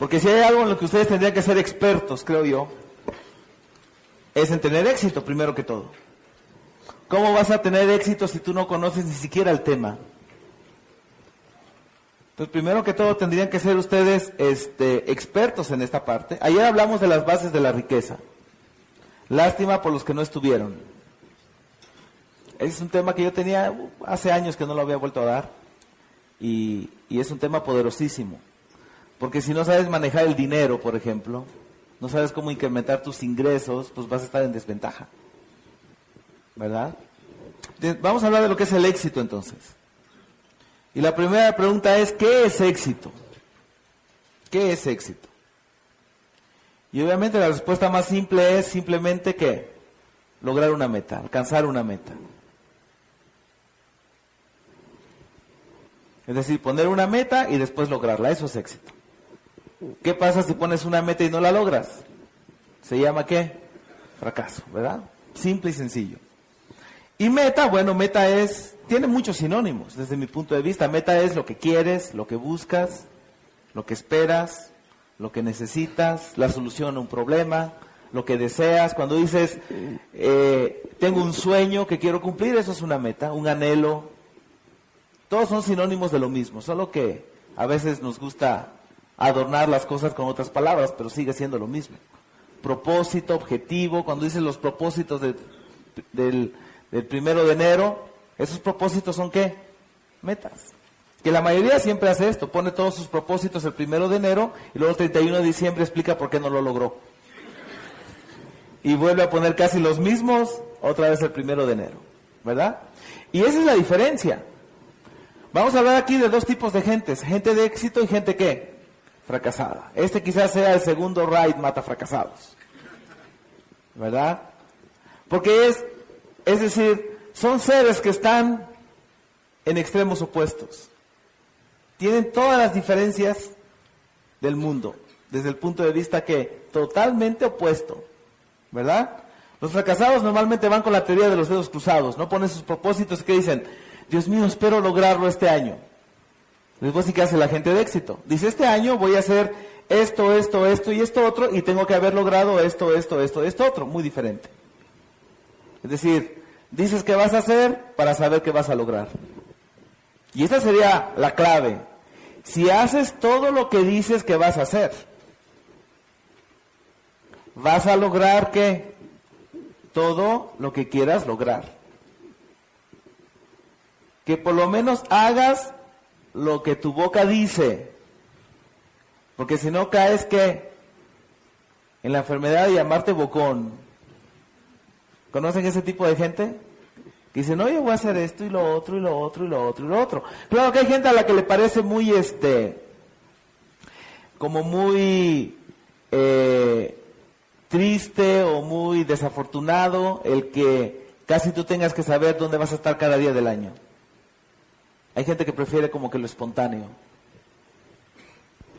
Porque si hay algo en lo que ustedes tendrían que ser expertos, creo yo, es en tener éxito primero que todo. ¿Cómo vas a tener éxito si tú no conoces ni siquiera el tema? Entonces, primero que todo tendrían que ser ustedes este, expertos en esta parte. Ayer hablamos de las bases de la riqueza. Lástima por los que no estuvieron. Es un tema que yo tenía uh, hace años que no lo había vuelto a dar. Y, y es un tema poderosísimo. Porque si no sabes manejar el dinero, por ejemplo, no sabes cómo incrementar tus ingresos, pues vas a estar en desventaja. ¿Verdad? Vamos a hablar de lo que es el éxito entonces. Y la primera pregunta es, ¿qué es éxito? ¿Qué es éxito? Y obviamente la respuesta más simple es simplemente que lograr una meta, alcanzar una meta. Es decir, poner una meta y después lograrla, eso es éxito. ¿Qué pasa si pones una meta y no la logras? Se llama qué? Fracaso, ¿verdad? Simple y sencillo. Y meta, bueno, meta es, tiene muchos sinónimos desde mi punto de vista. Meta es lo que quieres, lo que buscas, lo que esperas, lo que necesitas, la solución a un problema, lo que deseas. Cuando dices, eh, tengo un sueño que quiero cumplir, eso es una meta, un anhelo. Todos son sinónimos de lo mismo, solo que a veces nos gusta adornar las cosas con otras palabras, pero sigue siendo lo mismo. Propósito, objetivo, cuando dices los propósitos del del primero de enero, esos propósitos son qué? Metas. Que la mayoría siempre hace esto, pone todos sus propósitos el primero de enero y luego el 31 de diciembre explica por qué no lo logró. Y vuelve a poner casi los mismos otra vez el primero de enero, ¿verdad? Y esa es la diferencia. Vamos a hablar aquí de dos tipos de gentes, gente de éxito y gente qué? Fracasada. Este quizás sea el segundo ride mata fracasados. ¿Verdad? Porque es es decir, son seres que están en extremos opuestos. Tienen todas las diferencias del mundo, desde el punto de vista que totalmente opuesto, ¿verdad? Los fracasados normalmente van con la teoría de los dedos cruzados, no ponen sus propósitos que dicen, Dios mío, espero lograrlo este año. Después sí que hace la gente de éxito. Dice, este año voy a hacer esto, esto, esto y esto otro y tengo que haber logrado esto, esto, esto, esto otro, muy diferente. Es decir, dices que vas a hacer para saber qué vas a lograr. Y esta sería la clave. Si haces todo lo que dices que vas a hacer, vas a lograr que todo lo que quieras lograr. Que por lo menos hagas lo que tu boca dice. Porque si no caes que en la enfermedad de llamarte bocón, ¿Conocen ese tipo de gente? Que dicen, no, yo voy a hacer esto y lo otro y lo otro y lo otro y lo otro. Claro que hay gente a la que le parece muy, este, como muy eh, triste o muy desafortunado el que casi tú tengas que saber dónde vas a estar cada día del año. Hay gente que prefiere como que lo espontáneo.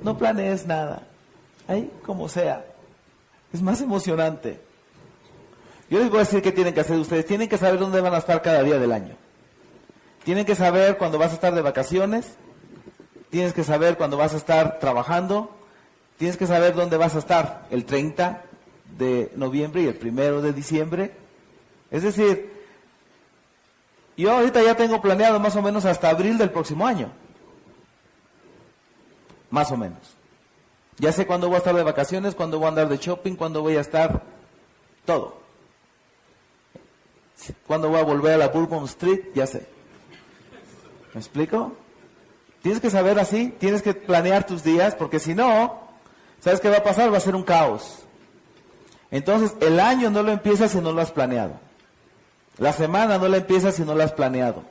No planees nada. Ahí como sea. Es más emocionante. Yo les voy a decir qué tienen que hacer ustedes. Tienen que saber dónde van a estar cada día del año. Tienen que saber cuándo vas a estar de vacaciones. Tienes que saber cuándo vas a estar trabajando. Tienes que saber dónde vas a estar el 30 de noviembre y el 1 de diciembre. Es decir, yo ahorita ya tengo planeado más o menos hasta abril del próximo año. Más o menos. Ya sé cuándo voy a estar de vacaciones, cuándo voy a andar de shopping, cuándo voy a estar todo. ¿Cuándo voy a volver a la Bourbon Street? Ya sé. ¿Me explico? Tienes que saber así, tienes que planear tus días, porque si no, ¿sabes qué va a pasar? Va a ser un caos. Entonces, el año no lo empiezas si no lo has planeado. La semana no la empiezas si no lo has planeado.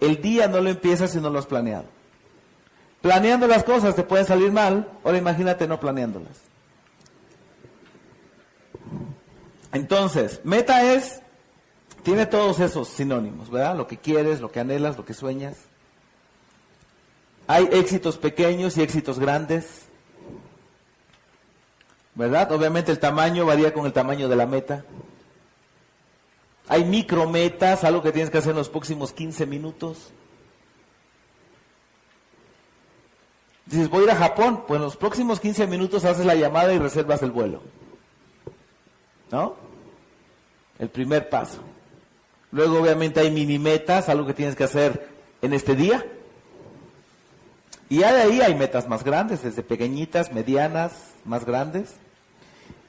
El día no lo empiezas si no lo has planeado. Planeando las cosas te pueden salir mal, ahora imagínate no planeándolas. Entonces, meta es tiene todos esos sinónimos, ¿verdad? Lo que quieres, lo que anhelas, lo que sueñas. Hay éxitos pequeños y éxitos grandes. ¿Verdad? Obviamente el tamaño varía con el tamaño de la meta. Hay micrometas, algo que tienes que hacer en los próximos 15 minutos. Dices, voy a ir a Japón, pues en los próximos 15 minutos haces la llamada y reservas el vuelo. ¿No? El primer paso. Luego obviamente hay mini metas, algo que tienes que hacer en este día. Y ya de ahí hay metas más grandes, desde pequeñitas, medianas, más grandes.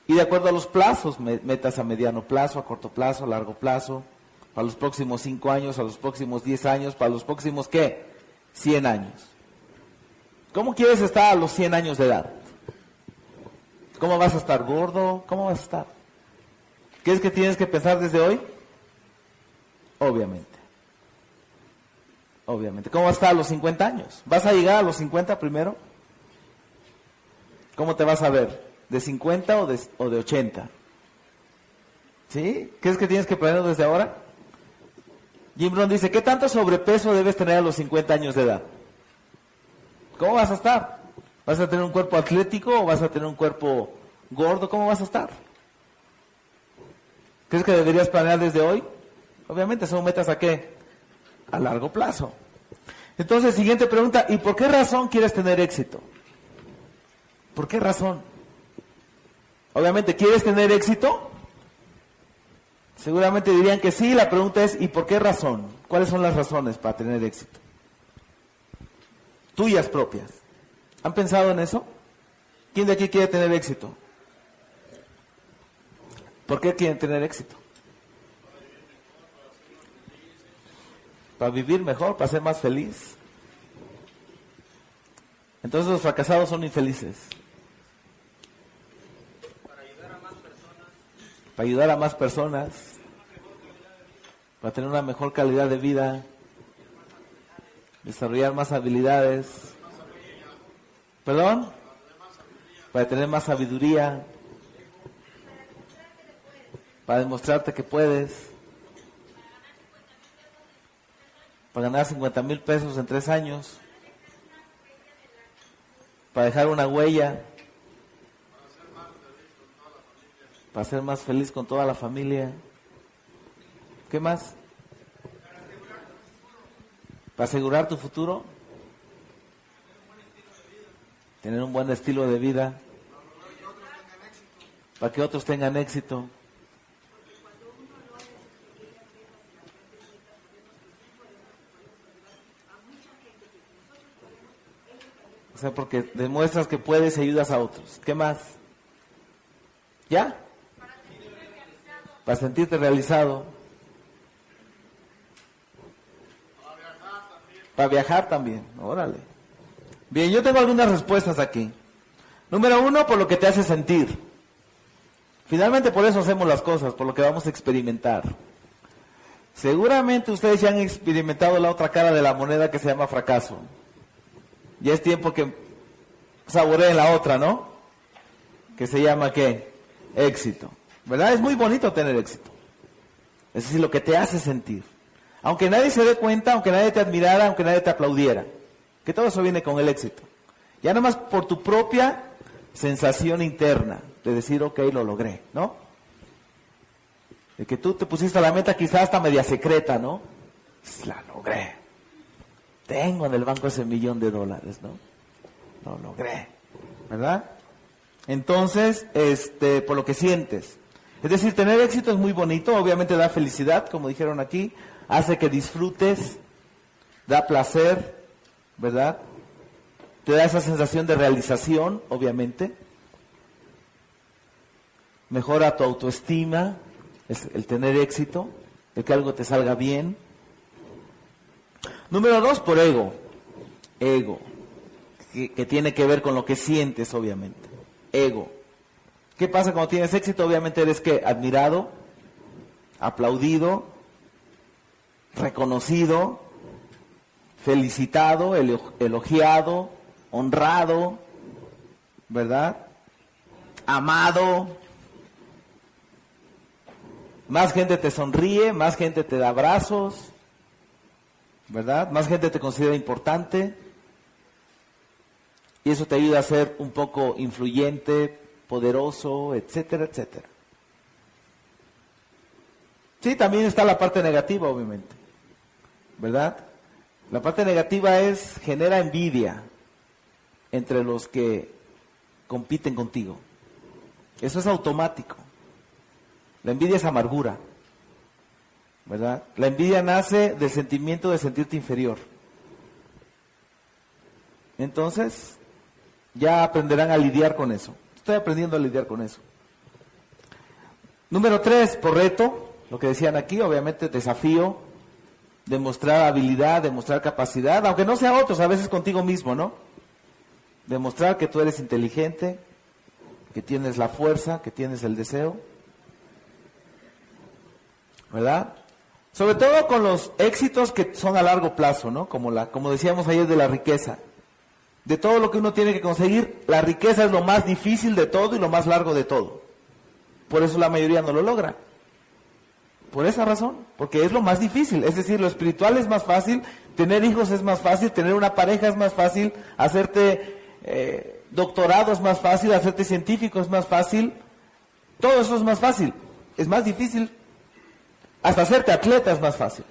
Y de acuerdo a los plazos, metas a mediano plazo, a corto plazo, a largo plazo, para los próximos 5 años, a los próximos 10 años, para los próximos, ¿qué? 100 años. ¿Cómo quieres estar a los 100 años de edad? ¿Cómo vas a estar gordo? ¿Cómo vas a estar? ¿Qué es que tienes que pensar desde hoy? Obviamente. Obviamente. ¿Cómo vas a estar a los 50 años? ¿Vas a llegar a los 50 primero? ¿Cómo te vas a ver? ¿De 50 o de, o de 80? ¿Sí? ¿Qué es que tienes que planear desde ahora? Jim Brown dice, ¿qué tanto sobrepeso debes tener a los 50 años de edad? ¿Cómo vas a estar? ¿Vas a tener un cuerpo atlético o vas a tener un cuerpo gordo? ¿Cómo vas a estar? ¿Crees que deberías planear desde hoy? Obviamente son metas a qué? A largo plazo. Entonces, siguiente pregunta, ¿y por qué razón quieres tener éxito? ¿Por qué razón? Obviamente, ¿quieres tener éxito? Seguramente dirían que sí, la pregunta es, ¿y por qué razón? ¿Cuáles son las razones para tener éxito? Tuyas propias. ¿Han pensado en eso? ¿Quién de aquí quiere tener éxito? ¿Por qué quieren tener éxito? Para vivir mejor, para ser más feliz. Entonces los fracasados son infelices. Para ayudar a más personas. Para ayudar a más personas. Para tener una mejor calidad de vida. Desarrollar más habilidades. ¿Perdón? Para tener más sabiduría. Para demostrarte que puedes. para ganar 50 mil pesos en tres años, para dejar una huella, para ser más feliz con toda la familia. ¿Qué más? Para asegurar tu futuro, tener un buen estilo de vida, para que otros tengan éxito. O sea, porque demuestras que puedes y ayudas a otros. ¿Qué más? ¿Ya? Para sentirte realizado. Para viajar también. Órale. Bien, yo tengo algunas respuestas aquí. Número uno, por lo que te hace sentir. Finalmente por eso hacemos las cosas, por lo que vamos a experimentar. Seguramente ustedes ya han experimentado la otra cara de la moneda que se llama fracaso. Ya es tiempo que saboreen la otra, ¿no? Que se llama qué? Éxito. ¿Verdad? Es muy bonito tener éxito. Es decir, lo que te hace sentir. Aunque nadie se dé cuenta, aunque nadie te admirara, aunque nadie te aplaudiera. Que todo eso viene con el éxito. Ya nomás por tu propia sensación interna de decir, ok, lo logré, ¿no? De que tú te pusiste la meta quizás hasta media secreta, ¿no? La logré. Tengo en el banco ese millón de dólares, ¿no? Lo logré, ¿verdad? Entonces, este, por lo que sientes. Es decir, tener éxito es muy bonito, obviamente da felicidad, como dijeron aquí, hace que disfrutes, da placer, ¿verdad? Te da esa sensación de realización, obviamente. Mejora tu autoestima, es el tener éxito, el que algo te salga bien. Número dos, por ego. Ego. Que, tiene que ver con lo que sientes, obviamente. Ego. ¿Qué pasa cuando tienes éxito? Obviamente eres que admirado, aplaudido, reconocido, felicitado, elogiado, honrado, ¿verdad? Amado. Más gente te sonríe, más gente te da abrazos, ¿verdad? Más gente te considera importante y eso te ayuda a ser un poco influyente, poderoso, etcétera, etcétera. Sí, también está la parte negativa, obviamente, ¿verdad? La parte negativa es, genera envidia, entre los que compiten contigo. Eso es automático. La envidia es amargura. ¿Verdad? La envidia nace del sentimiento de sentirte inferior. Entonces, ya aprenderán a lidiar con eso. Estoy aprendiendo a lidiar con eso. Número tres, por reto, lo que decían aquí, obviamente desafío, demostrar habilidad, demostrar capacidad, aunque no sea otros, a veces contigo mismo, ¿no? Demostrar que tú eres inteligente, que tienes la fuerza, que tienes el deseo. ¿Verdad? Sobre todo con los éxitos que son a largo plazo, ¿no? Como, la, como decíamos ayer de la riqueza. De todo lo que uno tiene que conseguir, la riqueza es lo más difícil de todo y lo más largo de todo. Por eso la mayoría no lo logra. Por esa razón, porque es lo más difícil. Es decir, lo espiritual es más fácil, tener hijos es más fácil, tener una pareja es más fácil, hacerte eh, doctorado es más fácil, hacerte científico es más fácil. Todo eso es más fácil. Es más difícil. Hasta hacerte atleta es más fácil.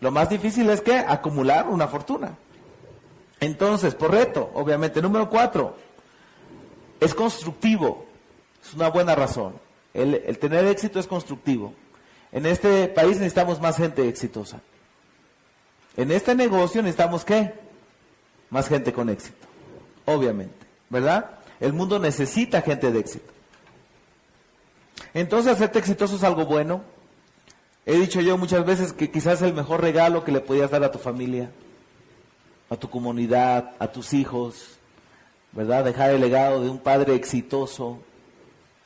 Lo más difícil es que acumular una fortuna. Entonces, por reto, obviamente, número cuatro, es constructivo. Es una buena razón. El, tener éxito es constructivo. En este país necesitamos más gente exitosa. En este negocio necesitamos qué? Más gente con éxito. Obviamente. ¿Verdad? El mundo necesita gente de éxito. Entonces, hacerte exitoso es algo bueno. He dicho yo muchas veces que quizás el mejor regalo que le podías dar a tu familia, a tu comunidad, a tus hijos, ¿verdad? Dejar el legado de un padre exitoso,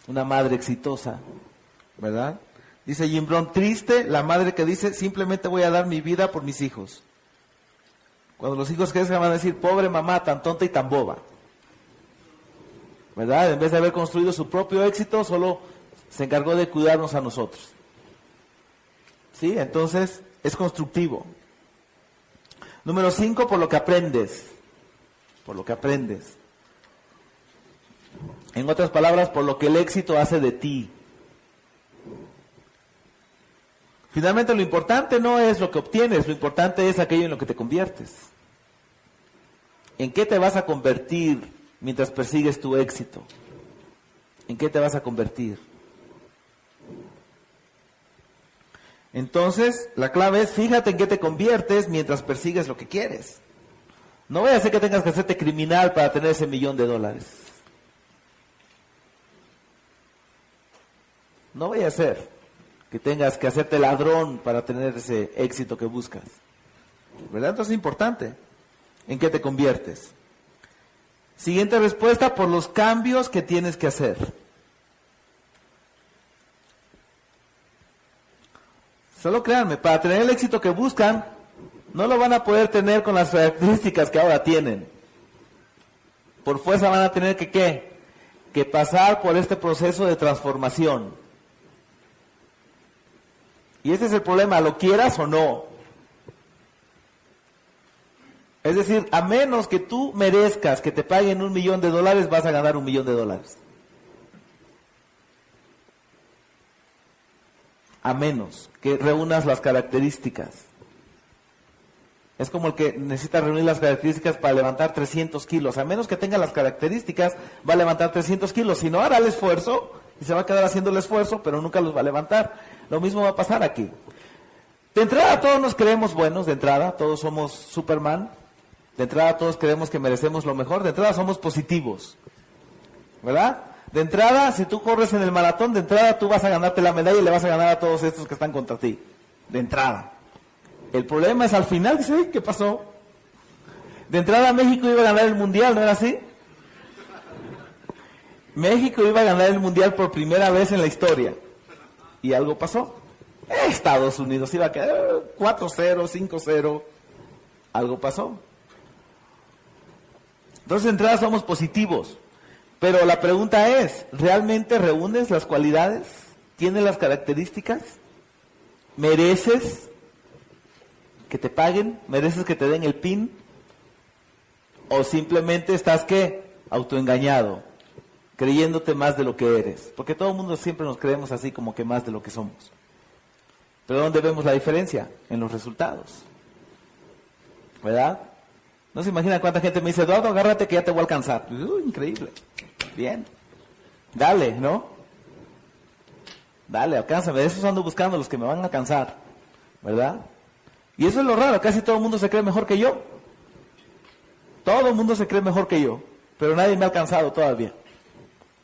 una madre exitosa, ¿verdad? Dice Jim Brown, triste la madre que dice, simplemente voy a dar mi vida por mis hijos. Cuando los hijos crezcan van a decir, pobre mamá, tan tonta y tan boba. ¿Verdad? En vez de haber construido su propio éxito, solo se encargó de cuidarnos a nosotros. ¿Sí? Entonces, es constructivo. Número cinco, por lo que aprendes. Por lo que aprendes. En otras palabras, por lo que el éxito hace de ti. Finalmente lo importante no es lo que obtienes, lo importante es aquello en lo que te conviertes. ¿En qué te vas a convertir mientras persigues tu éxito? ¿En qué te vas a convertir? Entonces, la clave es fíjate en qué te conviertes mientras persigues lo que quieres. No voy a hacer que tengas que hacerte criminal para tener ese millón de dólares. No vaya a ser que tengas que hacerte ladrón para tener ese éxito que buscas. ¿Verdad? Entonces es importante. ¿En qué te conviertes? Siguiente respuesta, por los cambios que tienes que hacer. Solo créanme, para tener el éxito que buscan, no lo van a poder tener con las características que ahora tienen. Por fuerza van a tener que, ¿qué? Que pasar por este proceso de transformación. Y ese es el problema, lo quieras o no. Es decir, a menos que tú merezcas que te paguen un millón de dólares, vas a ganar un millón de dólares. A menos que reúnas las características. Es como el que necesita reunir las características para levantar 300 kilos. A menos que tenga las características, va a levantar 300 kilos. Si no, hará el esfuerzo y se va a quedar haciendo el esfuerzo, pero nunca los va a levantar. Lo mismo va a pasar aquí. De entrada todos nos creemos buenos, de entrada todos somos Superman, de entrada todos creemos que merecemos lo mejor, de entrada somos positivos. ¿Verdad? De entrada, si tú corres en el maratón, de entrada tú vas a ganarte la medalla y le vas a ganar a todos estos que están contra ti. De entrada. El problema es al final, dice, ¿qué pasó? De entrada México iba a ganar el mundial, ¿no era así? México iba a ganar el mundial por primera vez en la historia y algo pasó. Estados Unidos iba a quedar 4-0, 5-0. Algo pasó. Entonces, de entrada somos positivos. Pero la pregunta es, ¿realmente reúnes las cualidades? ¿Tienes las características? ¿Mereces que te paguen? ¿Mereces que te den el PIN? ¿O simplemente estás qué? Autoengañado creyéndote más de lo que eres. Porque todo el mundo siempre nos creemos así como que más de lo que somos. Pero ¿dónde vemos la diferencia? En los resultados. ¿Verdad? No se imagina cuánta gente me dice, Eduardo, agárrate que ya te voy a alcanzar. increíble. Bien. Dale, ¿no? Dale, alcánzame. Esos ando buscando los que me van a alcanzar. ¿Verdad? Y eso es lo raro. Casi todo el mundo se cree mejor que yo. Todo el mundo se cree mejor que yo. Pero nadie me ha alcanzado todavía.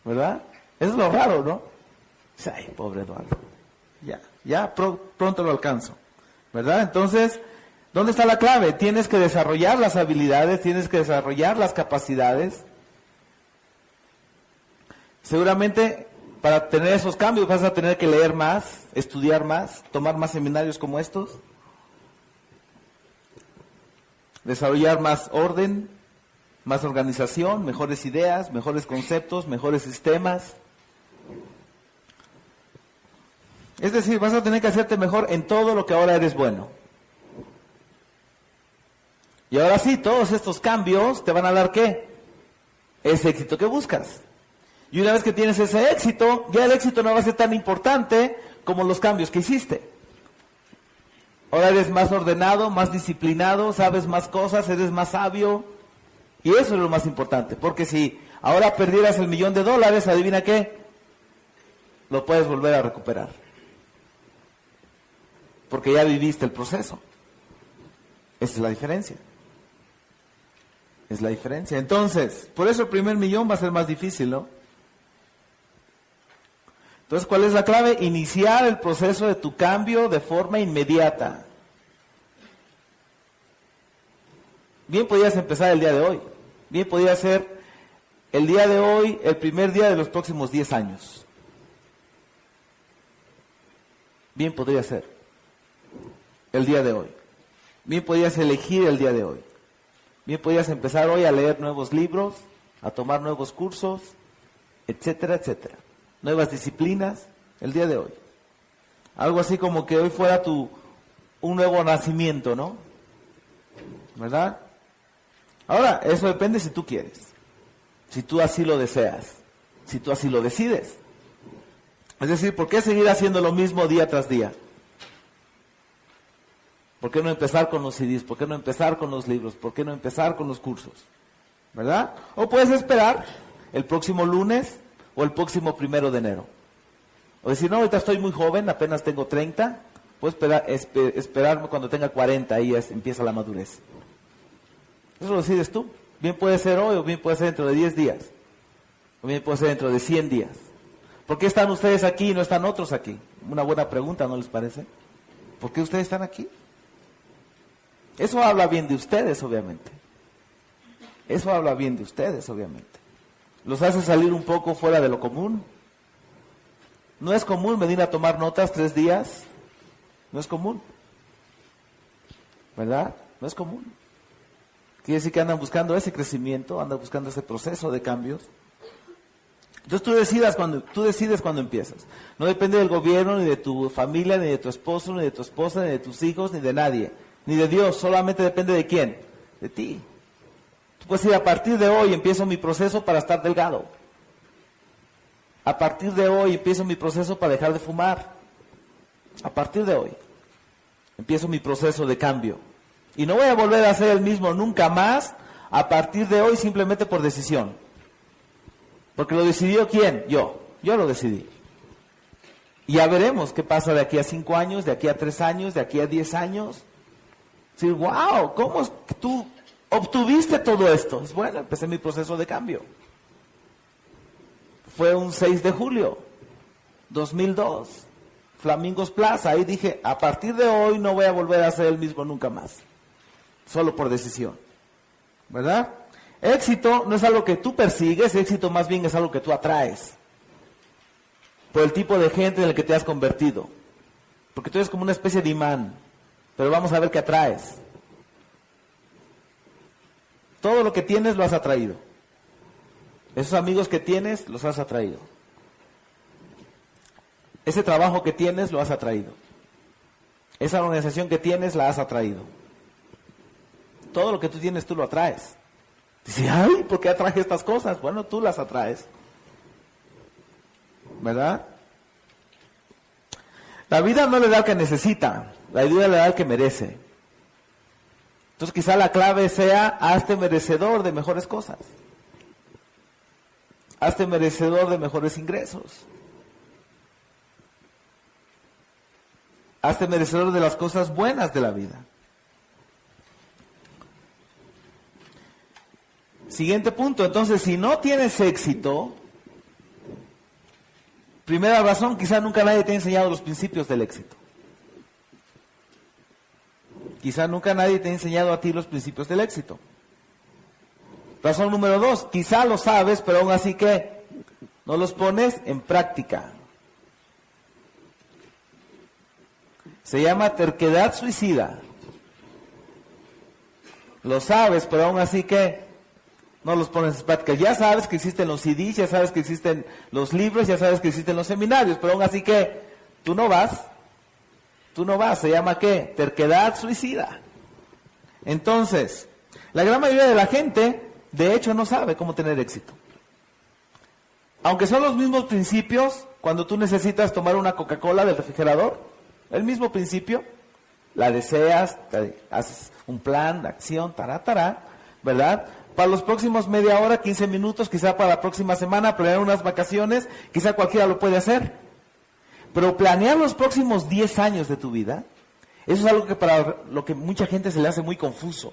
¿Verdad? Es lo raro, ¿no? Ay, pobre Eduardo. Ya, ya pronto lo alcanzo. ¿Verdad? Entonces, ¿dónde está la clave? Tienes que desarrollar las habilidades, tienes que desarrollar las capacidades. Seguramente para tener esos cambios vas a tener que leer más, estudiar más, tomar más seminarios como estos, desarrollar más orden, más organización, mejores ideas, mejores conceptos, mejores sistemas. Es decir, vas a tener que hacerte mejor en todo lo que ahora eres bueno. Y ahora sí, todos estos cambios te van a dar qué? Ese éxito que buscas. Y una vez que tienes ese éxito, ya el éxito no va a ser tan importante como los cambios que hiciste. Ahora eres más ordenado, más disciplinado, sabes más cosas, eres más sabio. Y eso es lo más importante. Porque si ahora perdieras el millón de dólares, adivina qué, lo puedes volver a recuperar porque ya viviste el proceso. Esa es la diferencia. Es la diferencia. Entonces, por eso el primer millón va a ser más difícil, ¿no? Entonces, ¿cuál es la clave? Iniciar el proceso de tu cambio de forma inmediata. Bien podías empezar el día de hoy. Bien podía ser el día de hoy el primer día de los próximos 10 años. Bien podría ser el día de hoy. Bien podías elegir el día de hoy. Bien podías empezar hoy a leer nuevos libros, a tomar nuevos cursos, etcétera, etcétera. Nuevas disciplinas el día de hoy. Algo así como que hoy fuera tu un nuevo nacimiento, ¿no? ¿Verdad? Ahora, eso depende si tú quieres. Si tú así lo deseas. Si tú así lo decides. Es decir, ¿por qué seguir haciendo lo mismo día tras día? ¿Por qué no empezar con los CDs? ¿Por qué no empezar con los libros? ¿Por qué no empezar con los cursos? ¿Verdad? O puedes esperar el próximo lunes o el próximo primero de enero. O decir, no, ahorita estoy muy joven, apenas tengo 30, puedo esperar, esperarme cuando tenga 40, ahí empieza la madurez. Eso lo decides tú. Bien puede ser hoy o bien puede ser dentro de 10 días. O bien puede ser dentro de 100 días. ¿Por qué están ustedes aquí y no están otros aquí? Una buena pregunta, ¿no les parece? ¿Por qué ustedes están aquí? Eso habla bien de ustedes, obviamente. Eso habla bien de ustedes, obviamente. Los hace salir un poco fuera de lo común. No es común venir a tomar notas tres días. No es común. ¿Verdad? No es común. Quiere decir que andan buscando ese crecimiento, andan buscando ese proceso de cambios. Entonces tú decidas cuando, tú decides cuando empiezas. No depende del gobierno, ni de tu familia, ni de tu esposo, ni de tu esposa, ni de tus hijos, ni de nadie ni de Dios, solamente depende de quién, de ti. Puedes decir, a partir de hoy empiezo mi proceso para estar delgado. A partir de hoy empiezo mi proceso para dejar de fumar. A partir de hoy empiezo mi proceso de cambio. Y no voy a volver a ser el mismo nunca más a partir de hoy simplemente por decisión. Porque lo decidió quién? Yo. Yo lo decidí. Y ya veremos qué pasa de aquí a cinco años, de aquí a tres años, de aquí a diez años. Sí, wow, ¿cómo tú obtuviste todo esto? Es bueno, empecé mi proceso de cambio. Fue un 6 de julio, 2002, Flamingos Plaza. Ahí dije, a partir de hoy no voy a volver a ser el mismo nunca más. Solo por decisión. ¿Verdad? Éxito no es algo que tú persigues, éxito más bien es algo que tú atraes. Por el tipo de gente en el que te has convertido. Porque tú eres como una especie de imán. Pero vamos a ver qué atraes. Todo lo que tienes lo has atraído. Esos amigos que tienes los has atraído. Ese trabajo que tienes lo has atraído. Esa organización que tienes la has atraído. Todo lo que tú tienes tú lo atraes. Dice, ay, ¿por qué atraje estas cosas? Bueno, tú las atraes. ¿Verdad? La vida no le da lo que necesita, la vida le da lo que merece. Entonces quizá la clave sea, hazte merecedor de mejores cosas. Hazte merecedor de mejores ingresos. Hazte merecedor de las cosas buenas de la vida. Siguiente punto, entonces si no tienes éxito, primera razón, quizá nunca nadie te ha enseñado los principios del éxito. Quizá nunca nadie te ha enseñado a ti los principios del éxito. Razón número dos, quizá lo sabes, pero aún así que no los pones en práctica. Se llama terquedad suicida. Lo sabes, pero aún así que no los pones en práctica. Ya sabes que existen los CDs, ya sabes que existen los libros, ya sabes que existen los seminarios, pero aún así que tú no vas. Tú no vas. Se llama qué? Terquedad suicida. Entonces, la gran mayoría de la gente, de hecho, no sabe cómo tener éxito. Aunque son los mismos principios cuando tú necesitas tomar una Coca-Cola del refrigerador, el mismo principio, la deseas, haces un plan de acción, tará, tará, ¿verdad? Para los próximos media hora, 15 minutos, quizá para la próxima semana, planear unas vacaciones, quizá cualquiera lo puede hacer. Pero planear los próximos 10 años de tu vida, eso es algo que para lo que mucha gente se le hace muy confuso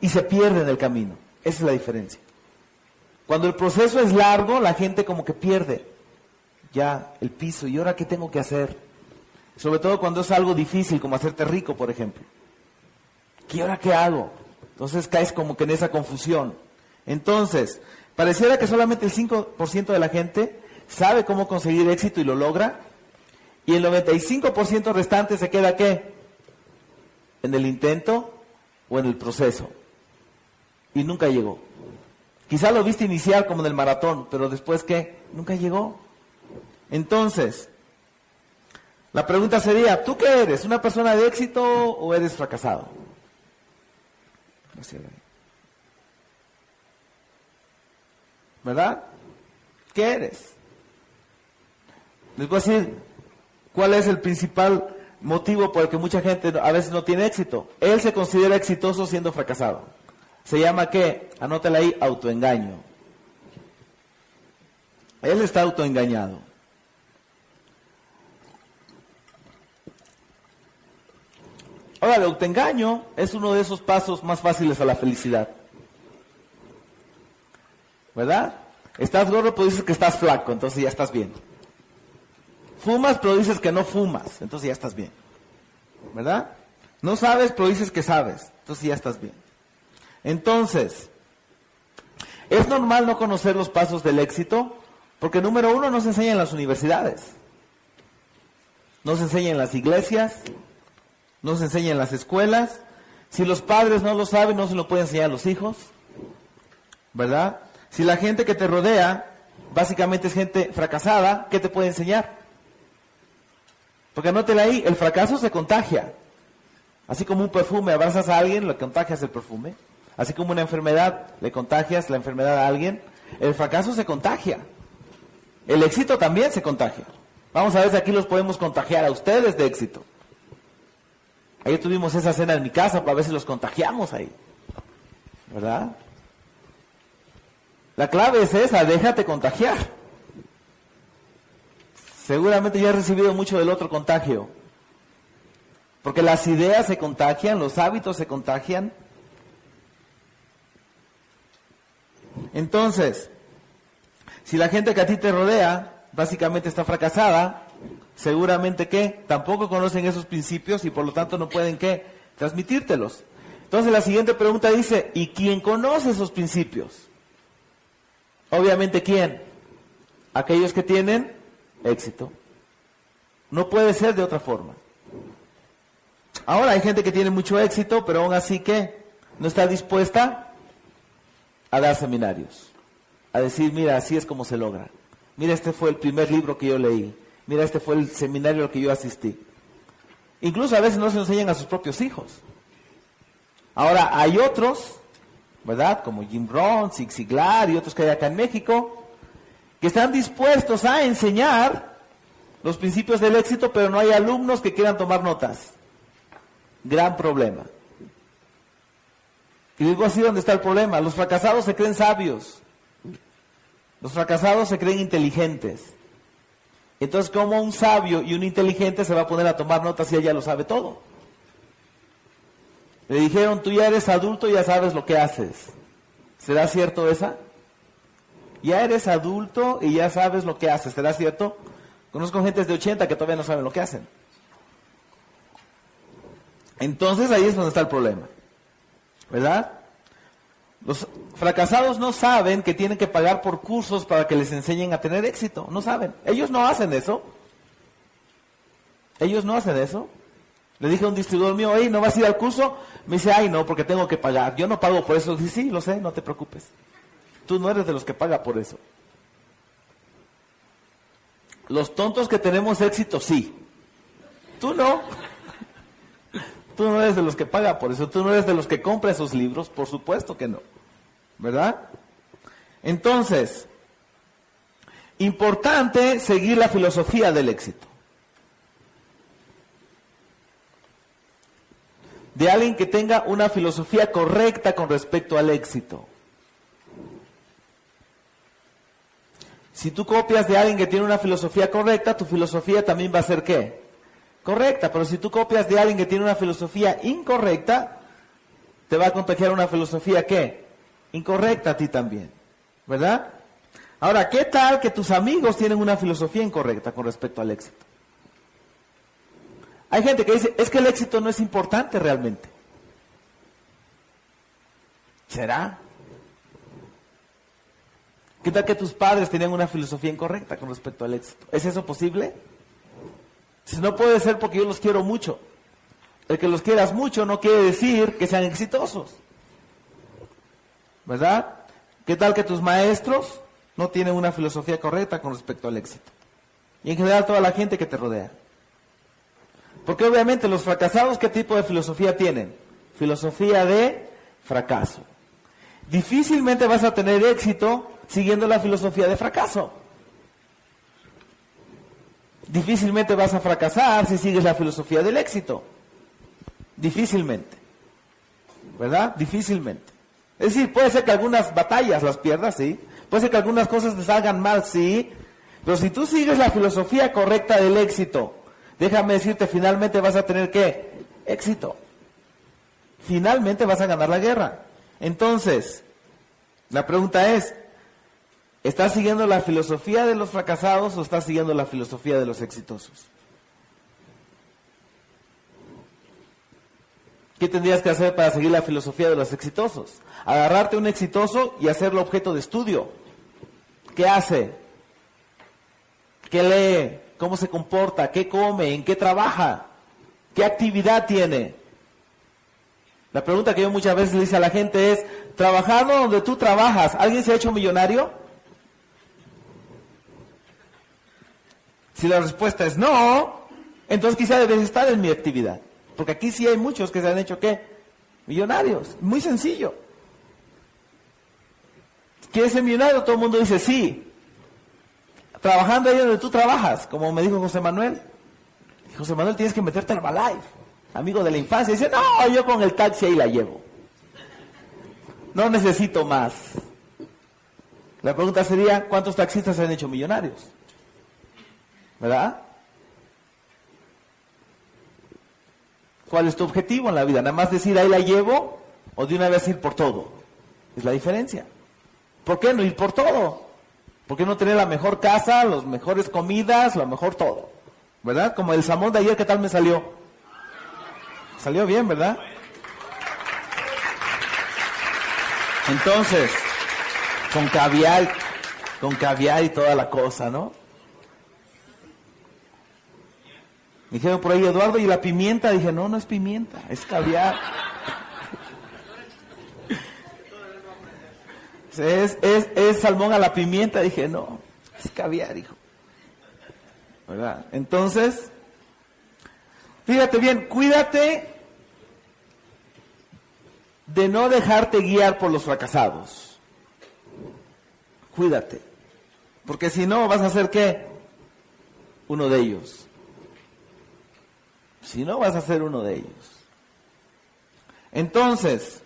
y se pierde en el camino. Esa es la diferencia. Cuando el proceso es largo, la gente como que pierde ya el piso. ¿Y ahora qué tengo que hacer? Sobre todo cuando es algo difícil, como hacerte rico, por ejemplo. ¿Qué ahora qué hago? Entonces caes como que en esa confusión. Entonces, pareciera que solamente el 5% de la gente sabe cómo conseguir éxito y lo logra, y el 95% restante se queda qué? En el intento o en el proceso. Y nunca llegó. Quizá lo viste iniciar como en el maratón, pero después qué? Nunca llegó. Entonces, la pregunta sería, ¿tú qué eres? ¿Una persona de éxito o eres fracasado? ¿Verdad? ¿Qué eres? Les voy a decir cuál es el principal motivo por el que mucha gente a veces no tiene éxito. Él se considera exitoso siendo fracasado. Se llama qué? Anótala ahí, autoengaño. Él está autoengañado. Ahora, el autoengaño es uno de esos pasos más fáciles a la felicidad. ¿Verdad? Estás gordo, pero dices que estás flaco, entonces ya estás bien. Fumas, pero dices que no fumas, entonces ya estás bien. ¿Verdad? No sabes, pero dices que sabes, entonces ya estás bien. Entonces, es normal no conocer los pasos del éxito, porque número uno no se enseña en las universidades, no se enseña en las iglesias, no se enseña en las escuelas. Si los padres no lo saben, no se lo pueden enseñar a los hijos. ¿Verdad? Si la gente que te rodea, básicamente es gente fracasada, ¿qué te puede enseñar? Porque anótela ahí, el fracaso se contagia. Así como un perfume, abrazas a alguien, le contagias el perfume. Así como una enfermedad, le contagias la enfermedad a alguien. El fracaso se contagia. El éxito también se contagia. Vamos a ver si aquí los podemos contagiar a ustedes de éxito. Ayer tuvimos esa cena en mi casa para ver si los contagiamos ahí. ¿Verdad? La clave es esa, déjate contagiar. Seguramente ya has recibido mucho del otro contagio. Porque las ideas se contagian, los hábitos se contagian. Entonces, si la gente que a ti te rodea básicamente está fracasada, seguramente que tampoco conocen esos principios y por lo tanto no pueden que transmitírtelos. Entonces la siguiente pregunta dice, ¿y quién conoce esos principios? Obviamente quién? Aquellos que tienen éxito. No puede ser de otra forma. Ahora hay gente que tiene mucho éxito, pero aún así que no está dispuesta a dar seminarios. A decir, mira, así es como se logra. Mira, este fue el primer libro que yo leí. Mira, este fue el seminario al que yo asistí. Incluso a veces no se enseñan a sus propios hijos. Ahora, hay otros, ¿verdad? Como Jim Rohn, Zig Ziglar y otros que hay acá en México, que están dispuestos a enseñar los principios del éxito, pero no hay alumnos que quieran tomar notas. Gran problema. Y digo así donde está el problema. Los fracasados se creen sabios. Los fracasados se creen inteligentes. Entonces, como un sabio y un inteligente se va a poner a tomar notas si ella lo sabe todo? Le dijeron, tú ya eres adulto ya sabes lo que haces. ¿Será cierto esa? Ya eres adulto y ya sabes lo que haces. ¿Será cierto? Conozco gente de 80 que todavía no saben lo que hacen. Entonces ahí es donde está el problema. ¿Verdad? Los fracasados no saben que tienen que pagar por cursos para que les enseñen a tener éxito. No saben. Ellos no hacen eso. Ellos no hacen eso. Le dije a un distribuidor mío, hey, ¿no vas a ir al curso? Me dice, ay, no, porque tengo que pagar. Yo no pago por eso. Dice, sí, lo sé, no te preocupes. Tú no eres de los que paga por eso. Los tontos que tenemos éxito, sí. Tú no. Tú no eres de los que paga por eso. Tú no eres de los que compra esos libros. Por supuesto que no. ¿Verdad? Entonces, importante seguir la filosofía del éxito. De alguien que tenga una filosofía correcta con respecto al éxito. Si tú copias de alguien que tiene una filosofía correcta, tu filosofía también va a ser qué? Correcta, pero si tú copias de alguien que tiene una filosofía incorrecta, te va a contagiar una filosofía qué? Incorrecta a ti también. ¿Verdad? Ahora, ¿qué tal que tus amigos tienen una filosofía incorrecta con respecto al éxito? Hay gente que dice, es que el éxito no es importante realmente. ¿Será? ¿Qué tal que tus padres tenían una filosofía incorrecta con respecto al éxito? ¿Es eso posible? Si no puede ser porque yo los quiero mucho. El que los quieras mucho no quiere decir que sean exitosos. ¿Verdad? ¿Qué tal que tus maestros no tienen una filosofía correcta con respecto al éxito? Y en general toda la gente que te rodea. Porque obviamente los fracasados, ¿qué tipo de filosofía tienen? Filosofía de fracaso. Difícilmente vas a tener éxito siguiendo la filosofía de fracaso. Difícilmente vas a fracasar si sigues la filosofía del éxito. Difícilmente. ¿Verdad? Difícilmente. Es decir, puede ser que algunas batallas las pierdas, sí. Puede ser que algunas cosas te salgan mal, sí. Pero si tú sigues la filosofía correcta del éxito, déjame decirte, finalmente vas a tener qué? Éxito. Finalmente vas a ganar la guerra. Entonces, la pregunta es, ¿Estás siguiendo la filosofía de los fracasados o estás siguiendo la filosofía de los exitosos? ¿Qué tendrías que hacer para seguir la filosofía de los exitosos? Agarrarte un exitoso y hacerlo objeto de estudio. ¿Qué hace? ¿Qué lee? ¿Cómo se comporta? ¿Qué come? ¿En qué trabaja? ¿Qué actividad tiene? La pregunta que yo muchas veces le hice a la gente es, trabajando donde tú trabajas, ¿alguien se ha hecho millonario? Si la respuesta es no, entonces quizá debes estar en mi actividad. Porque aquí sí hay muchos que se han hecho qué? Millonarios. Muy sencillo. ¿Quieres ser millonario? Todo el mundo dice sí. Trabajando ahí donde tú trabajas, como me dijo José Manuel. José Manuel, tienes que meterte en Herbalife. Amigo de la infancia. Dice, no, yo con el taxi ahí la llevo. No necesito más. La pregunta sería, ¿cuántos taxistas se han hecho millonarios? ¿Verdad? ¿Cuál es tu objetivo en la vida? ¿Nada más decir ahí la llevo o de una vez ir por todo? Es la diferencia. ¿Por qué no ir por todo? ¿Por qué no tener la mejor casa, las mejores comidas, lo mejor todo? ¿Verdad? Como el salmón de ayer, ¿qué tal me salió? Salió bien, ¿verdad? Entonces, con caviar, con caviar y toda la cosa, ¿no? Me dijeron por ahí, Eduardo, ¿y la pimienta? Dije, no, no es pimienta, es caviar. Es, es, es salmón a la pimienta. Dije, no, es caviar, hijo. ¿Verdad? Entonces, fíjate bien, cuídate de no dejarte guiar por los fracasados. Cuídate. Porque si no, vas a ser qué? Uno de ellos. Si no, vas a ser uno de ellos. Entonces,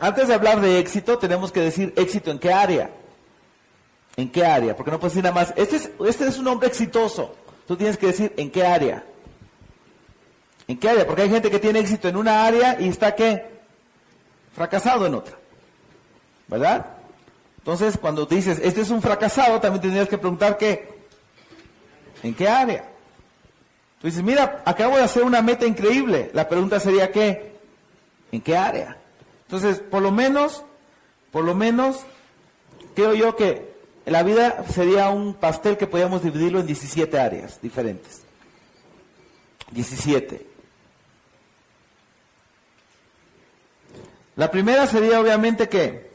Antes de hablar de éxito, tenemos que decir éxito en qué área. ¿En qué área? Porque no puedes decir nada más, este es, este es un hombre exitoso. Tú tienes que decir en qué área. ¿En qué área? Porque hay gente que tiene éxito en una área y está qué? Fracasado en otra. ¿Verdad? Entonces, cuando dices, este es un fracasado, también tendrías que preguntar qué. ¿En qué área? Tú dices, mira, acabo de hacer una meta increíble. La pregunta sería qué. ¿En qué área? Entonces, por lo menos, por lo menos, creo yo que la vida sería un pastel que podíamos dividirlo en 17 áreas diferentes. 17. La primera sería obviamente que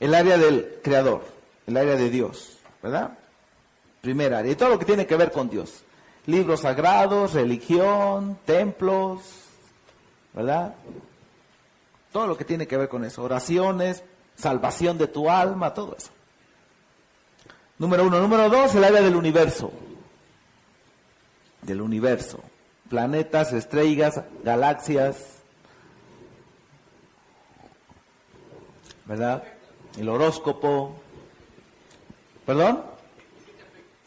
el área del creador, el área de Dios, ¿verdad? Primera área. Y todo lo que tiene que ver con Dios. Libros sagrados, religión, templos, ¿verdad? Todo lo que tiene que ver con eso. Oraciones, salvación de tu alma, todo eso. Número uno. Número dos, el área del universo. Del universo. Planetas, estrellas, galaxias. ¿Verdad? El horóscopo. ¿Perdón?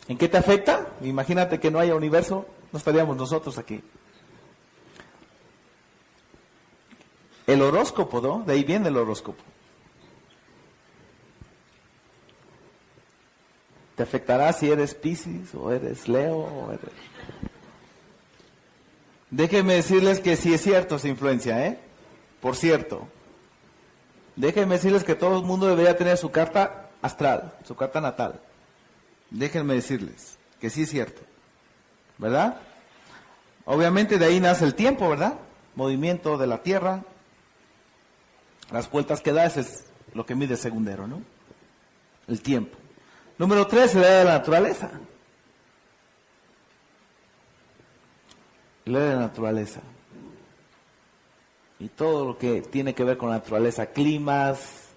¿En qué te afecta? Imagínate que no haya universo, no estaríamos nosotros aquí. El horóscopo, ¿no? De ahí viene el horóscopo. Te afectará si eres Pisces o eres Leo o eres... Déjenme decirles que sí es cierto esa influencia, ¿eh? Por cierto. Déjenme decirles que todo el mundo debería tener su carta astral, su carta natal. Déjenme decirles que sí es cierto. ¿Verdad? Obviamente de ahí nace el tiempo, ¿verdad? Movimiento de la Tierra. Las vueltas que da, es lo que mide segundero, ¿no? El tiempo. Número tres, el área de la naturaleza. De la naturaleza. Y todo lo que tiene que ver con la naturaleza, climas,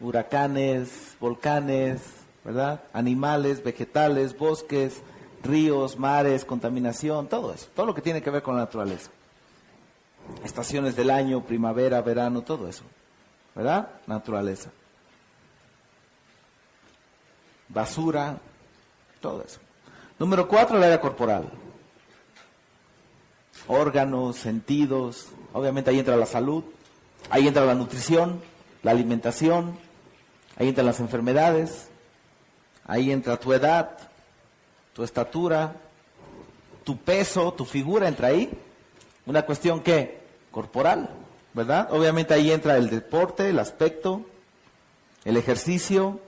huracanes, volcanes, ¿verdad? Animales, vegetales, bosques, ríos, mares, contaminación, todo eso, todo lo que tiene que ver con la naturaleza. Estaciones del año, primavera, verano, todo eso, ¿verdad? Naturaleza basura, todo eso. Número cuatro, el área corporal. Órganos, sentidos, obviamente ahí entra la salud, ahí entra la nutrición, la alimentación, ahí entran las enfermedades, ahí entra tu edad, tu estatura, tu peso, tu figura entra ahí. Una cuestión que corporal, ¿verdad? Obviamente ahí entra el deporte, el aspecto, el ejercicio,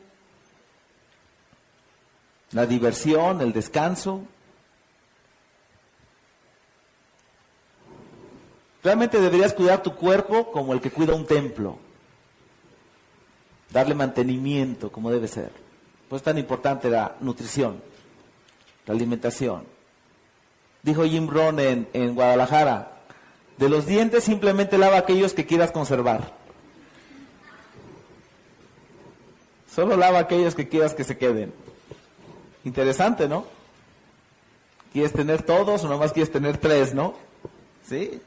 la diversión, el descanso. Realmente deberías cuidar tu cuerpo como el que cuida un templo. Darle mantenimiento como debe ser. Pues es tan importante la nutrición, la alimentación. Dijo Jim Rohn en, en Guadalajara, de los dientes simplemente lava aquellos que quieras conservar. Solo lava aquellos que quieras que se queden. Interesante, ¿no? ¿Quieres tener todos o nomás quieres tener tres, no? ¿Sí?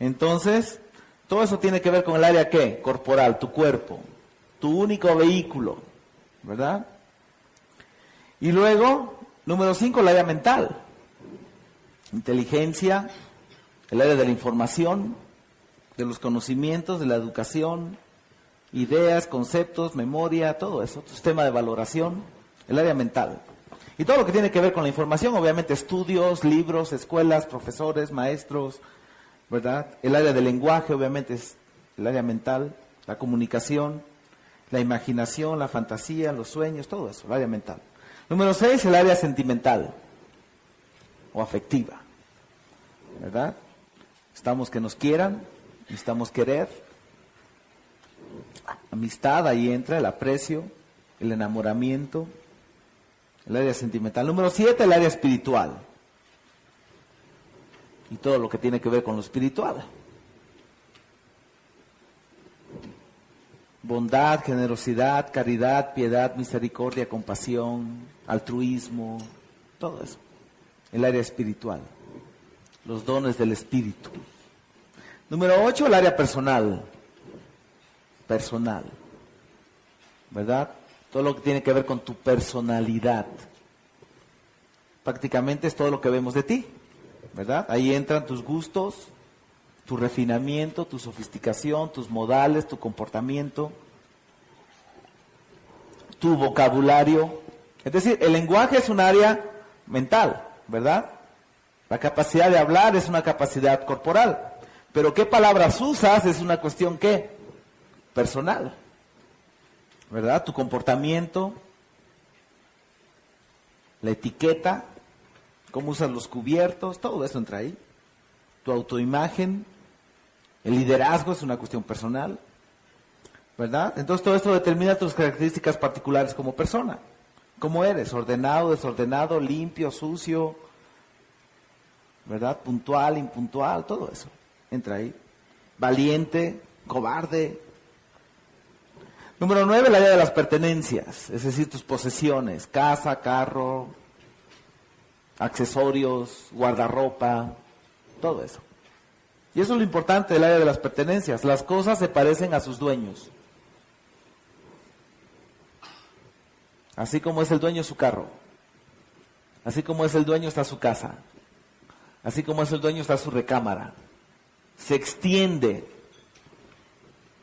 Entonces, todo eso tiene que ver con el área qué? Corporal, tu cuerpo, tu único vehículo, ¿verdad? Y luego, número cinco, el área mental. Inteligencia, el área de la información, de los conocimientos, de la educación, ideas, conceptos, memoria, todo eso, sistema de valoración el área mental. Y todo lo que tiene que ver con la información, obviamente estudios, libros, escuelas, profesores, maestros, ¿verdad? El área del lenguaje, obviamente, es el área mental, la comunicación, la imaginación, la fantasía, los sueños, todo eso, el área mental. Número seis, el área sentimental o afectiva, ¿verdad? Estamos que nos quieran, necesitamos querer. Amistad, ahí entra el aprecio, el enamoramiento, el área sentimental. Número siete, el área espiritual. Y todo lo que tiene que ver con lo espiritual. Bondad, generosidad, caridad, piedad, misericordia, compasión, altruismo, todo eso. El área espiritual. Los dones del espíritu. Número ocho, el área personal. personal. ¿Verdad? Todo lo que tiene que ver con tu personalidad. Prácticamente es todo lo que vemos de ti. ¿Verdad? Ahí entran tus gustos, tu refinamiento, tu sofisticación, tus modales, tu comportamiento, tu vocabulario. Es decir, el lenguaje es un área mental, ¿verdad? La capacidad de hablar es una capacidad corporal. Pero qué palabras usas es una cuestión que personal. ¿Verdad? Tu comportamiento, la etiqueta, cómo usas los cubiertos, todo eso entra ahí. Tu autoimagen, el liderazgo es una cuestión personal. ¿Verdad? Entonces todo esto determina tus características particulares como persona. ¿Cómo eres? Ordenado, desordenado, limpio, sucio, ¿verdad? Puntual, impuntual, todo eso entra ahí. Valiente, cobarde. Número nueve, la área de las pertenencias, es decir, tus posesiones, casa, carro, accesorios, guardarropa, todo eso. Y eso es lo importante del área de las pertenencias. Las cosas se parecen a sus dueños. Así como es el dueño su carro. Así como es el dueño está su casa. Así como es el dueño está su recámara se extiende.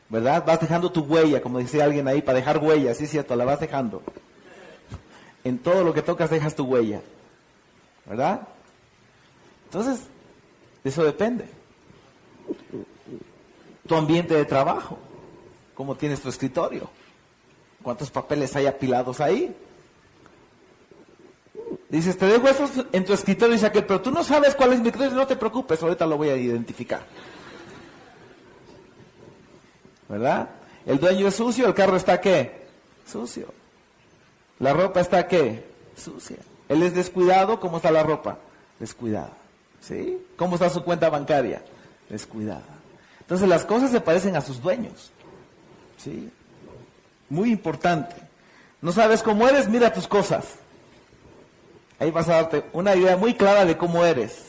¿Verdad? Vas dejando tu huella, como decía alguien ahí, para dejar huella, sí es cierto, la vas dejando. En todo lo que tocas dejas tu huella. ¿Verdad? Entonces, eso depende. Tu ambiente de trabajo, cómo tienes tu escritorio, cuántos papeles hay apilados ahí. Dices, te dejo eso en tu escritorio, dice pero tú no sabes cuál es mi escritorio, no te preocupes, ahorita lo voy a identificar. ¿Verdad? El dueño es sucio, el carro está qué? Sucio. La ropa está qué? Sucia. Él es descuidado, ¿cómo está la ropa? Descuidada. ¿Sí? ¿Cómo está su cuenta bancaria? Descuidada. Entonces las cosas se parecen a sus dueños. ¿Sí? Muy importante. No sabes cómo eres, mira tus cosas. Ahí vas a darte una idea muy clara de cómo eres,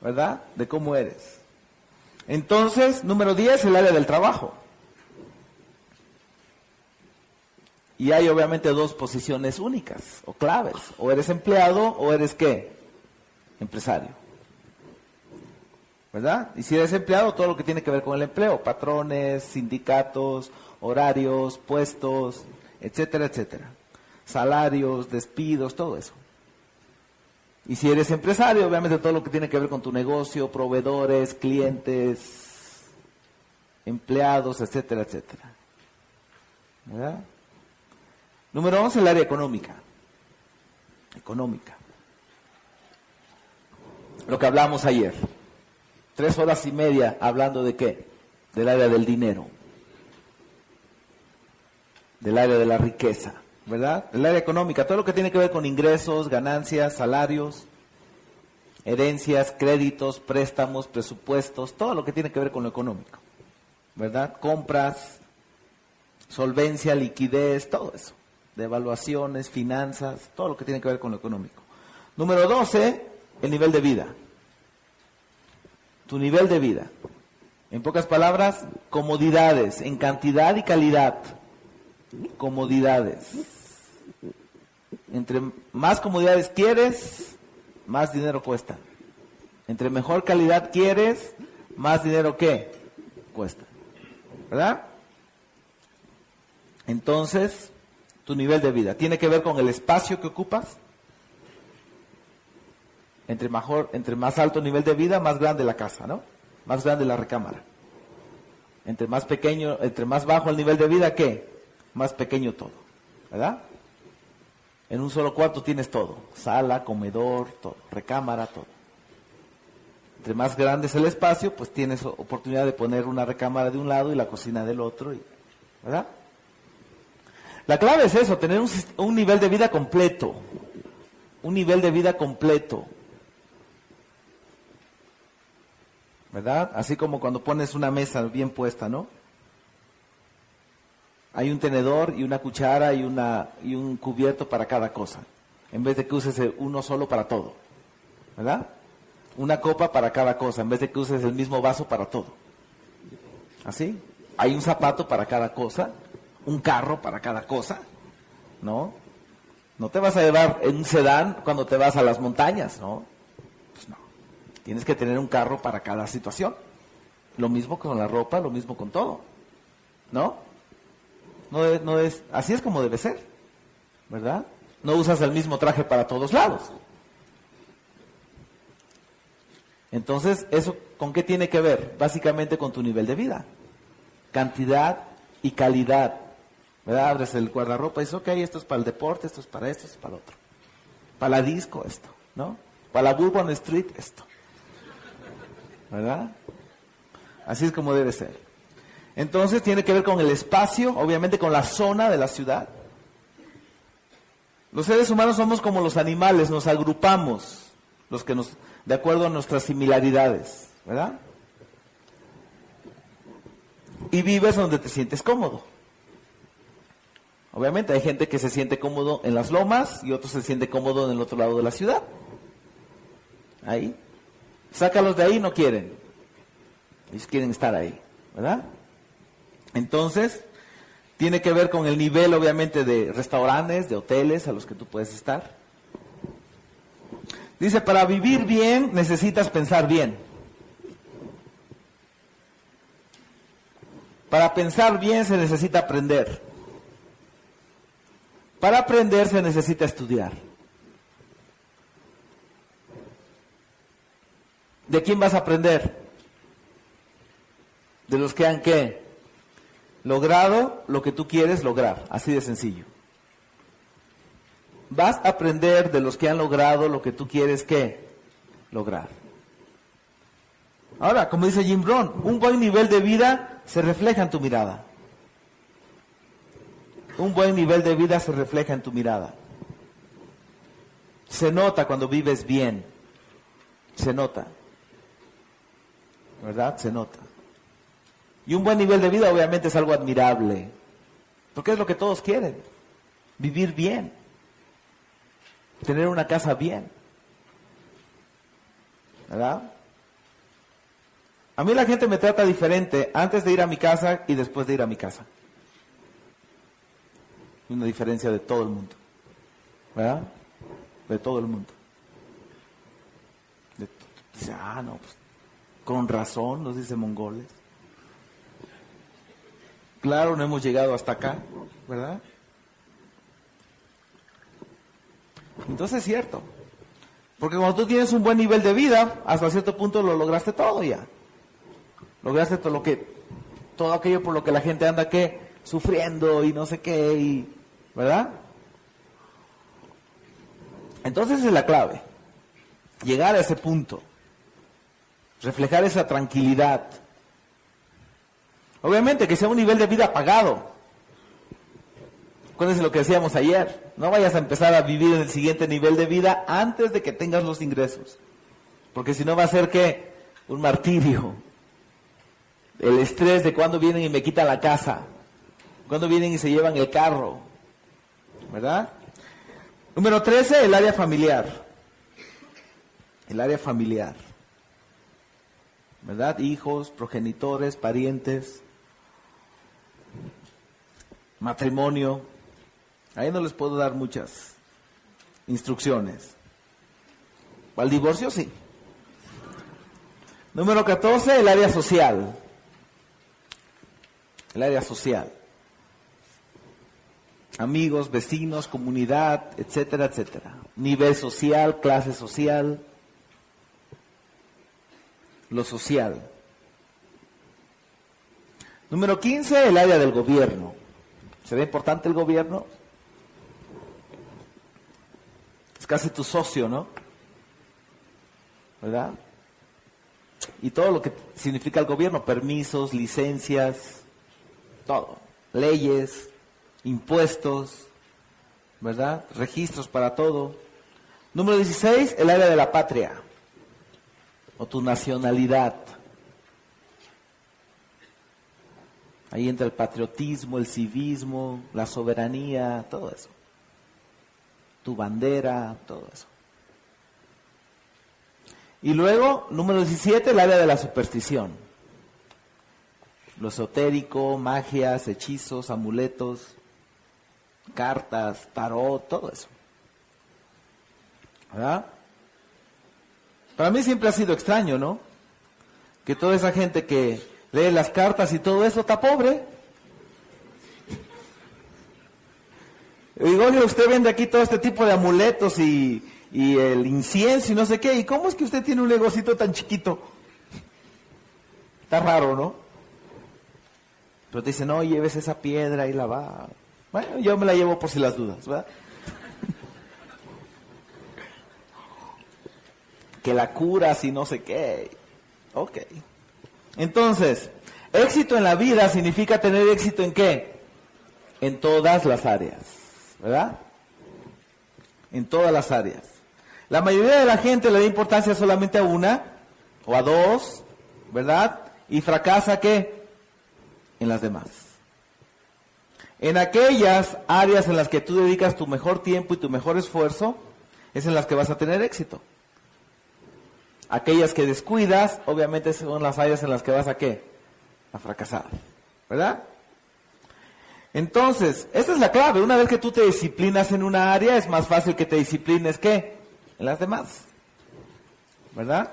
¿verdad? De cómo eres. Entonces, número 10, el área del trabajo. Y hay obviamente dos posiciones únicas o claves. O eres empleado o eres qué? Empresario. ¿Verdad? Y si eres empleado, todo lo que tiene que ver con el empleo, patrones, sindicatos, horarios, puestos, etcétera, etcétera. Salarios, despidos, todo eso. Y si eres empresario, obviamente todo lo que tiene que ver con tu negocio, proveedores, clientes, empleados, etcétera, etcétera. ¿Verdad? Número 11, el área económica. Económica. Lo que hablamos ayer. Tres horas y media hablando de qué? Del área del dinero. Del área de la riqueza. ¿verdad? El área económica, todo lo que tiene que ver con ingresos, ganancias, salarios, herencias, créditos, préstamos, presupuestos, todo lo que tiene que ver con lo económico, ¿verdad? Compras, solvencia, liquidez, todo eso, devaluaciones, finanzas, todo lo que tiene que ver con lo económico. Número 12, el nivel de vida. Tu nivel de vida. En pocas palabras, comodidades en cantidad y calidad. Comodidades. Entre más comodidades quieres, más dinero cuesta. Entre mejor calidad quieres, más dinero qué? Cuesta. ¿Verdad? Entonces, tu nivel de vida tiene que ver con el espacio que ocupas. Entre, mejor, entre más alto nivel de vida, más grande la casa, ¿no? Más grande la recámara. Entre más pequeño, entre más bajo el nivel de vida, ¿qué? Más pequeño todo. ¿Verdad? En un solo cuarto tienes todo, sala, comedor, todo, recámara, todo. Entre más grande es el espacio, pues tienes oportunidad de poner una recámara de un lado y la cocina del otro, ¿verdad? La clave es eso, tener un, un nivel de vida completo, un nivel de vida completo. ¿Verdad? Así como cuando pones una mesa bien puesta, ¿no? hay un tenedor y una cuchara y, una, y un cubierto para cada cosa, en vez de que uses uno solo para todo, ¿verdad? Una copa para cada cosa, en vez de que uses el mismo vaso para todo. ¿Así? Hay un zapato para cada cosa, un carro para cada cosa, ¿no? No te vas a llevar en un sedán cuando te vas a las montañas, ¿no? Tienes que tener un carro para cada situación. Lo mismo con la ropa, lo mismo con todo. ¿No? No es, no es, así es como debe ser. ¿Verdad? No usas el mismo traje para todos lados. Entonces, ¿eso con qué tiene que ver? Básicamente con tu nivel de vida. Cantidad y calidad. ¿Verdad? Abres el guardarropa y dices, ok, esto es para el deporte, esto es para esto, esto es para el otro. Para la disco, esto, ¿no? Para la Bourbon Street, esto. ¿Verdad? Así es como debe ser. Entonces tiene que ver con el espacio, obviamente con la zona de la ciudad. Los seres humanos somos como los animales, nos agrupamos, los que nos, de acuerdo a nuestras similaridades, ¿verdad? Y vives donde te sientes cómodo. Obviamente hay gente que se siente cómodo en las lomas y otros se siente cómodo en el otro lado de la ciudad. Ahí. Sácalos de ahí, no quieren. Ellos quieren estar ahí, ¿verdad? Entonces, tiene que ver con el nivel, obviamente, de restaurantes, de hoteles a los que tú puedes estar. Dice, para vivir bien necesitas pensar bien. Para pensar bien se necesita aprender. Para aprender se necesita estudiar. ¿De quién vas a aprender? De los que han qué? Logrado lo que tú quieres lograr, así de sencillo. Vas a aprender de los que han logrado lo que tú quieres qué? Lograr. Ahora, como dice Jim Brown, un buen nivel de vida se refleja en tu mirada. Un buen nivel de vida se refleja en tu mirada. Se nota cuando vives bien. Se nota. ¿Verdad? Se nota. Y un buen nivel de vida obviamente es algo admirable. Porque es lo que todos quieren. Vivir bien. Tener una casa bien. ¿Verdad? A mí la gente me trata diferente antes de ir a mi casa y después de ir a mi casa. Una diferencia de todo el mundo. ¿Verdad? De todo el mundo. dice, ah, no, pues, con razón, nos dice mongoles. Claro, no hemos llegado hasta acá, ¿verdad? Entonces es cierto. Porque cuando tú tienes un buen nivel de vida, hasta cierto punto lo lograste todo ya. Lograste todo lo que, todo aquello por lo que la gente anda que sufriendo y no sé qué, y, ¿verdad? Entonces es la clave. Llegar a ese punto. Reflejar esa tranquilidad Obviamente que sea un nivel de vida pagado. Acuérdense lo que decíamos ayer. No vayas a empezar a vivir en el siguiente nivel de vida antes de que tengas los ingresos. Porque si no va a ser que un martirio. El estrés de cuando vienen y me quitan la casa. Cuando vienen y se llevan el carro. ¿Verdad? Número 13, el área familiar. El área familiar. ¿Verdad? Hijos, progenitores, parientes matrimonio. Ahí no les puedo dar muchas instrucciones. Al divorcio sí. Número 14, el área social. El área social. Amigos, vecinos, comunidad, etcétera, etcétera. Nivel social, clase social. Lo social. Número 15, el área del gobierno. ¿Será importante el gobierno? Es casi tu socio, ¿no? ¿Verdad? Y todo lo que significa el gobierno, permisos, licencias, todo, leyes, impuestos, ¿verdad? Registros para todo. Número 16, el área de la patria o tu nacionalidad. Ahí entra el patriotismo, el civismo, la soberanía, todo eso. Tu bandera, todo eso. Y luego, número 17, el área de la superstición. lo esotérico, magias, hechizos, amuletos, cartas, tarot, todo eso. ¿Verdad? Para mí siempre ha sido extraño, ¿no? Que toda esa gente que lee las cartas y todo eso está pobre. Digo, oye, usted vende aquí todo este tipo de amuletos y, el incienso y no sé qué. ¿Y cómo es que usted tiene un negocito tan chiquito? Está raro, ¿no? Pero te dicen, no, lleves esa piedra y la va. Bueno, yo me la llevo por si las dudas, ¿verdad? Que la cura si no sé qué. Ok. Entonces, éxito en la vida significa tener éxito en qué? En todas las áreas, ¿verdad? En todas las áreas. La mayoría de la gente le da importancia solamente a una o a dos, ¿verdad? Y fracasa qué? En las demás. En aquellas áreas en las que tú dedicas tu mejor tiempo y tu mejor esfuerzo, es en las que vas a tener éxito. Aquellas que descuidas, obviamente son las áreas en las que vas a qué? A fracasar. ¿Verdad? Entonces, esta es la clave. Una vez que tú te disciplinas en una área, es más fácil que te disciplines ¿qué? En las demás. ¿Verdad?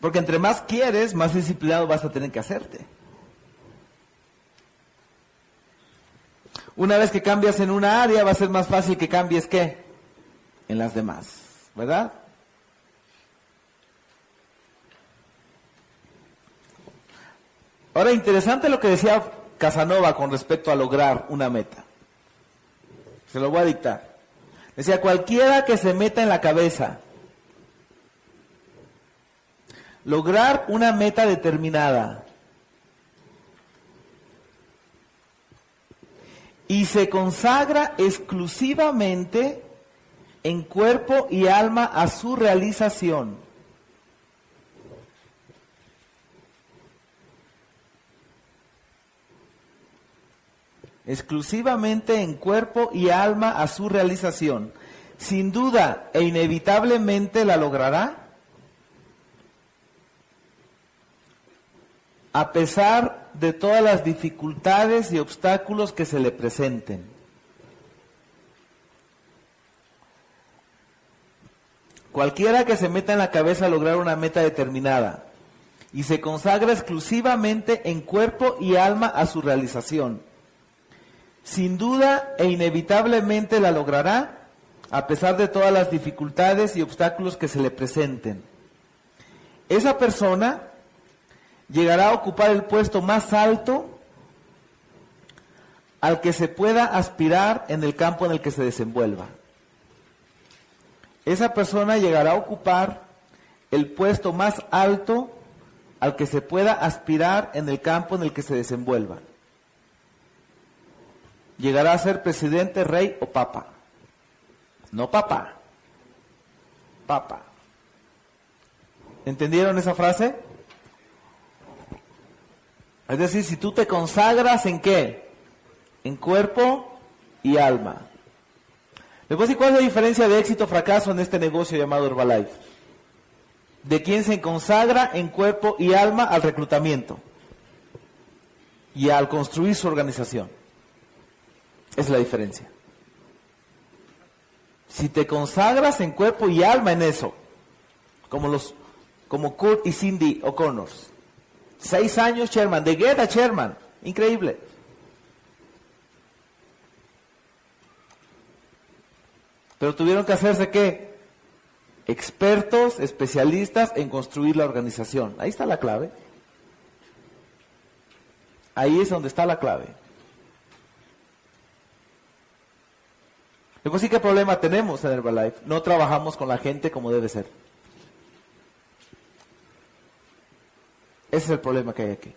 Porque entre más quieres, más disciplinado vas a tener que hacerte. Una vez que cambias en una área, va a ser más fácil que cambies qué? En las demás, ¿verdad? Ahora, interesante lo que decía Casanova con respecto a lograr una meta. Se lo voy a dictar. Decía, cualquiera que se meta en la cabeza lograr una meta determinada y se consagra exclusivamente en cuerpo y alma a su realización. Exclusivamente en cuerpo y alma a su realización. Sin duda e inevitablemente la logrará. A pesar de todas las dificultades y obstáculos que se le presenten. Cualquiera que se meta en la cabeza a lograr una meta determinada y se consagra exclusivamente en cuerpo y alma a su realización, sin duda e inevitablemente la logrará a pesar de todas las dificultades y obstáculos que se le presenten. Esa persona llegará a ocupar el puesto más alto al que se pueda aspirar en el campo en el que se desenvuelva esa persona llegará a ocupar el puesto más alto al que se pueda aspirar en el campo en el que se desenvuelva. Llegará a ser presidente, rey o papa. No papá. Papa. ¿Entendieron esa frase? Es decir, si tú te consagras en qué? En cuerpo y alma. A decir cuál es la diferencia de éxito o fracaso en este negocio llamado Herbalife. De quien se consagra en cuerpo y alma al reclutamiento y al construir su organización. Es la diferencia. Si te consagras en cuerpo y alma en eso, como los, como Kurt y Cindy O'Connor, seis años chairman, de Guetta chairman, increíble. Pero tuvieron que hacerse qué? Expertos, especialistas en construir la organización. Ahí está la clave. Ahí es donde está la clave. Luego sí, ¿qué problema tenemos en Herbalife? No trabajamos con la gente como debe ser. Ese es el problema que hay aquí.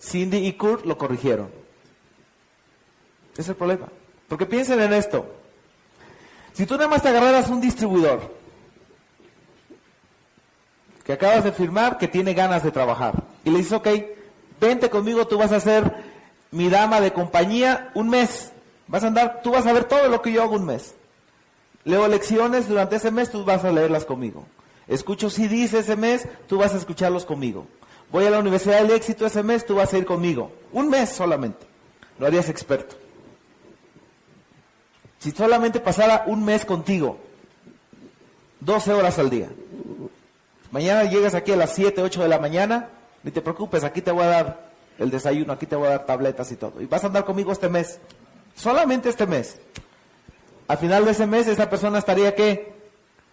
Cindy y Kurt lo corrigieron. Ese es el problema. Porque piensen en esto. Si tú nada más te agarraras un distribuidor que acabas de firmar que tiene ganas de trabajar y le dices, ok, vente conmigo, tú vas a ser mi dama de compañía un mes. Vas a andar, tú vas a ver todo lo que yo hago un mes. Leo lecciones durante ese mes, tú vas a leerlas conmigo. Escucho CDs ese mes, tú vas a escucharlos conmigo. Voy a la Universidad del Éxito ese mes, tú vas a ir conmigo. Un mes solamente. Lo harías experto. Si solamente pasara un mes contigo, 12 horas al día. Mañana llegas aquí a las 7, 8 de la mañana, ni te preocupes, aquí te voy a dar el desayuno, aquí te voy a dar tabletas y todo. Y vas a andar conmigo este mes. Solamente este mes. Al final de ese mes, esa persona estaría que,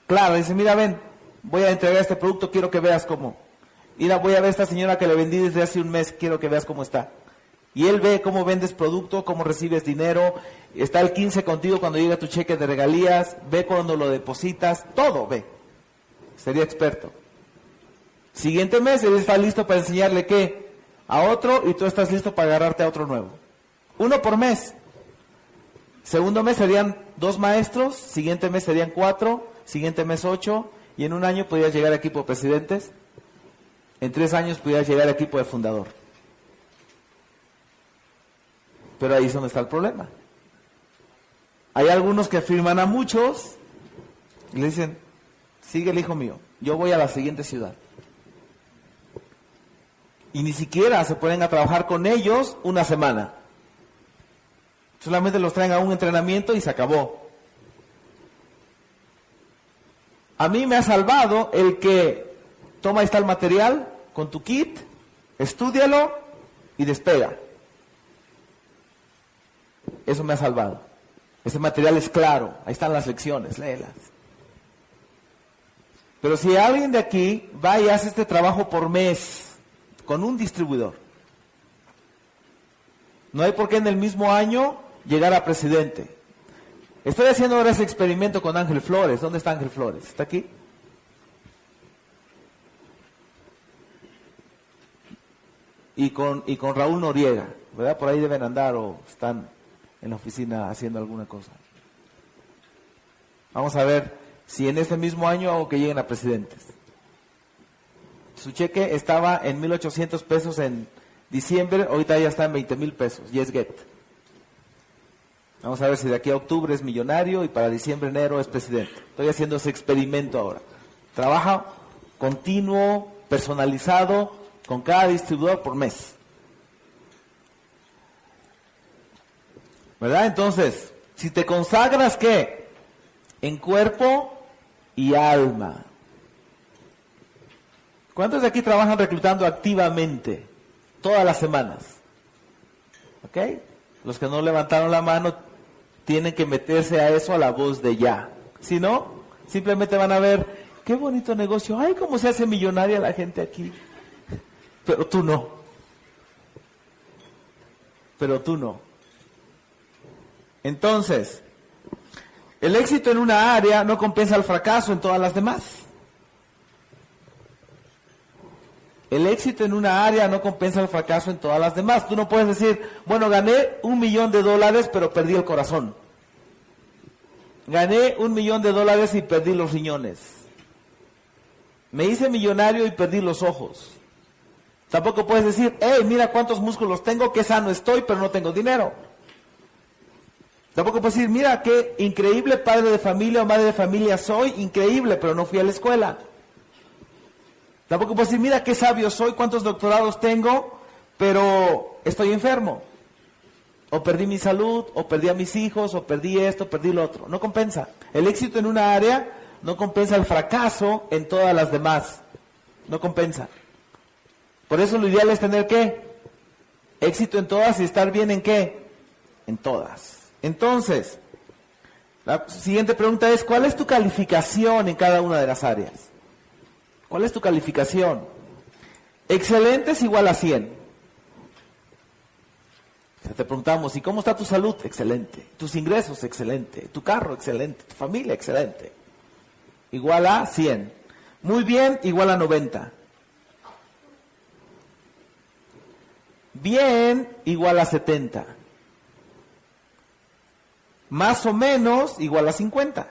claro, dice, mira, ven, voy a entregar este producto, quiero que veas cómo. Mira, voy a ver a esta señora que le vendí desde hace un mes, quiero que veas cómo está. Y él ve cómo vendes producto, cómo recibes dinero, está el 15 contigo cuando llega tu cheque de regalías, ve cuando lo depositas, todo ve. Sería experto. Siguiente mes él está listo para enseñarle qué a otro y tú estás listo para agarrarte a otro nuevo. Uno por mes. Segundo mes serían dos maestros, siguiente mes serían cuatro, siguiente mes ocho, y en un año podrías llegar a equipo de presidentes, en tres años podrías llegar a equipo de fundador. Pero ahí es donde está el problema. Hay algunos que afirman a muchos y le dicen, sigue el hijo mío, yo voy a la siguiente ciudad. Y ni siquiera se pueden a trabajar con ellos una semana. Solamente los traen a un entrenamiento y se acabó. A mí me ha salvado el que toma está el material con tu kit, estúdialo y despega. Eso me ha salvado. Ese material es claro, ahí están las lecciones, léelas. Pero si alguien de aquí va y hace este trabajo por mes con un distribuidor, no hay por qué en el mismo año llegar a presidente. Estoy haciendo ahora ese experimento con Ángel Flores. ¿Dónde está Ángel Flores? ¿Está aquí? Y con, y con Raúl Noriega, ¿verdad? Por ahí deben andar o están en la oficina haciendo alguna cosa. Vamos a ver si en este mismo año hago que lleguen a presidentes. Su cheque estaba en 1.800 pesos en diciembre, ahorita ya está en 20 mil pesos, yes get. Vamos a ver si de aquí a octubre es millonario y para diciembre, enero es presidente. Estoy haciendo ese experimento ahora. Trabaja continuo, personalizado, con cada distribuidor por mes. ¿Verdad? Entonces, si te consagras qué? En cuerpo y alma. ¿Cuántos de aquí trabajan reclutando activamente? Todas las semanas. ¿Ok? Los que no levantaron la mano tienen que meterse a eso a la voz de ya. Si no, simplemente van a ver, qué bonito negocio, ay, cómo se hace millonaria la gente aquí. Pero tú no. Pero tú no. Entonces, el éxito en una área no compensa el fracaso en todas las demás. El éxito en una área no compensa el fracaso en todas las demás. Tú no puedes decir, bueno, gané un millón de dólares, pero perdí el corazón. Gané un millón de dólares y perdí los riñones. Me hice millonario y perdí los ojos. Tampoco puedes decir, hey, mira cuántos músculos tengo, qué sano estoy, pero no tengo dinero. Tampoco puedes decir, mira qué increíble padre de familia o madre de familia soy, increíble, pero no fui a la escuela. Tampoco puedo decir, mira qué sabio soy, cuántos doctorados tengo, pero estoy enfermo. O perdí mi salud, o perdí a mis hijos, o perdí esto, perdí lo otro. No compensa. El éxito en una área no compensa el fracaso en todas las demás. No compensa. Por eso lo ideal es tener qué? Éxito en todas y estar bien en qué? En todas. Entonces, la siguiente pregunta es, ¿cuál es tu calificación en cada una de las áreas? ¿Cuál es tu calificación? Excelente es igual a 100. te preguntamos, ¿y cómo está tu salud? Excelente. Tus ingresos, excelente. Tu carro, excelente. Tu familia, excelente. Igual a 100. Muy bien, igual a 90. Bien, igual a 70. Más o menos, igual a 50.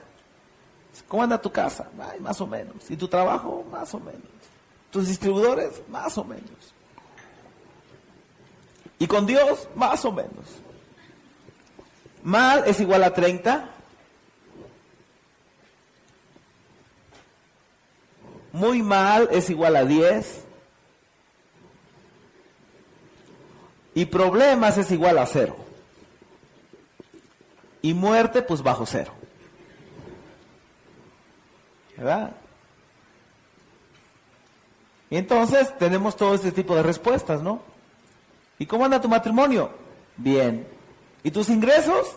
¿Cómo anda tu casa? más o menos. ¿Y tu trabajo? Más o menos. ¿Tus distribuidores? Más o menos. ¿Y con Dios? Más o menos. Mal es igual a 30. muy mal es igual a 10. Y problemas es igual a cero. Y muerte, pues bajo cero. ¿Verdad? Y entonces tenemos todo este tipo de respuestas, ¿no? ¿Y cómo anda tu matrimonio? Bien. ¿Y tus ingresos?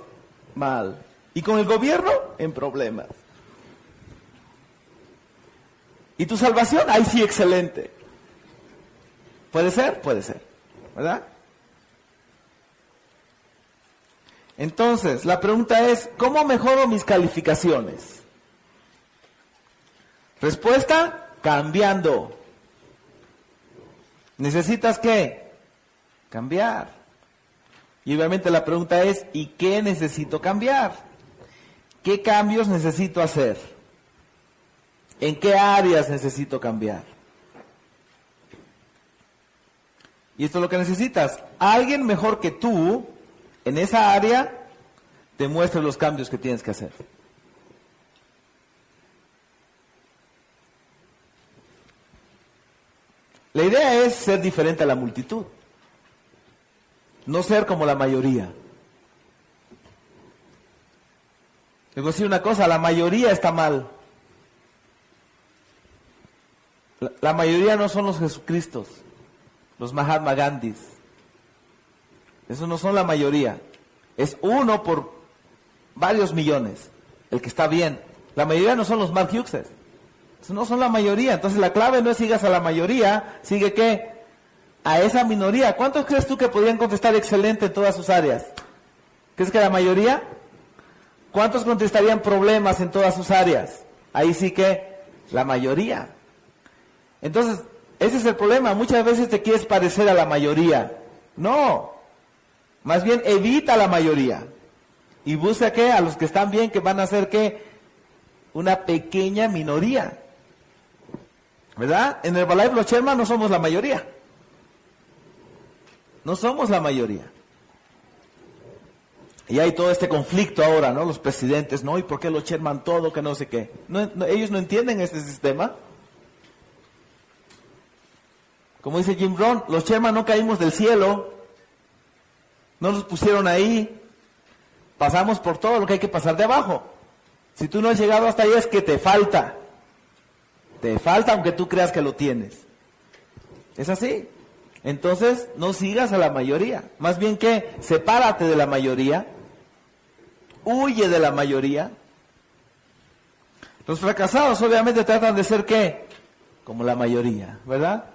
Mal. ¿Y con el gobierno? En problemas. ¿Y tu salvación? Ahí sí, excelente. ¿Puede ser? Puede ser. ¿Verdad? Entonces, la pregunta es, ¿cómo mejoro mis calificaciones? Respuesta, cambiando. ¿Necesitas qué? Cambiar. Y obviamente la pregunta es, ¿y qué necesito cambiar? ¿Qué cambios necesito hacer? ¿En qué áreas necesito cambiar? Y esto es lo que necesitas. Alguien mejor que tú en esa área te muestre los cambios que tienes que hacer. La idea es ser diferente a la multitud, no ser como la mayoría. Digo, decir una cosa, la mayoría está mal. La, la mayoría no son los Jesucristos, los Mahatma Gandhis. Esos no son la mayoría. Es uno por varios millones, el que está bien. La mayoría no son los Mark Hugheses. No son la mayoría. Entonces la clave no es sigas a la mayoría, sigue qué? A esa minoría. ¿Cuántos crees tú que podrían contestar excelente en todas sus áreas? ¿Crees que la mayoría? ¿Cuántos contestarían problemas en todas sus áreas? Ahí sí que la mayoría. Entonces, ese es el problema. Muchas veces te quieres parecer a la mayoría. No. Más bien evita la mayoría. Y busca qué? A los que están bien, que van a ser qué? Una pequeña minoría. ¿Verdad? En el Balay los Sherman no somos la mayoría. No somos la mayoría. Y hay todo este conflicto ahora, ¿no? Los presidentes, ¿no? ¿Y por qué los Sherman todo, que no sé qué? ellos no entienden este sistema. Como dice Jim Brown, los Sherman no caímos del cielo. No nos pusieron ahí. Pasamos por todo lo que hay que pasar de abajo. Si tú no has llegado hasta ahí es que te falta. Te falta aunque tú creas que lo tienes. Es así. Entonces, no sigas a la mayoría. Más bien que sepárate de la mayoría. Huye de la mayoría. Los fracasados obviamente tratan de ser qué? Como la mayoría, ¿verdad?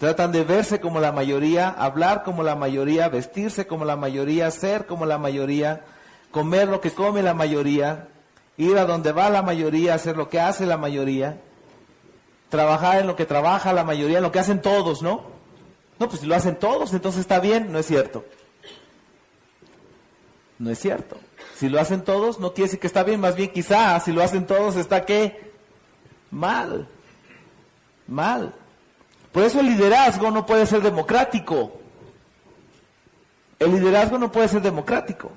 Tratan de verse como la mayoría, hablar como la mayoría, vestirse como la mayoría, ser como la mayoría, comer lo que come la mayoría, ir a donde va la mayoría, hacer lo que hace la mayoría, trabajar en lo que trabaja la mayoría, en lo que hacen todos, ¿no? No, pues si lo hacen todos, entonces está bien, no es cierto. No es cierto. Si lo hacen todos, no quiere decir que está bien, más bien quizá, si lo hacen todos, está qué? Mal. Mal. Por eso el liderazgo no puede ser democrático. El liderazgo no puede ser democrático.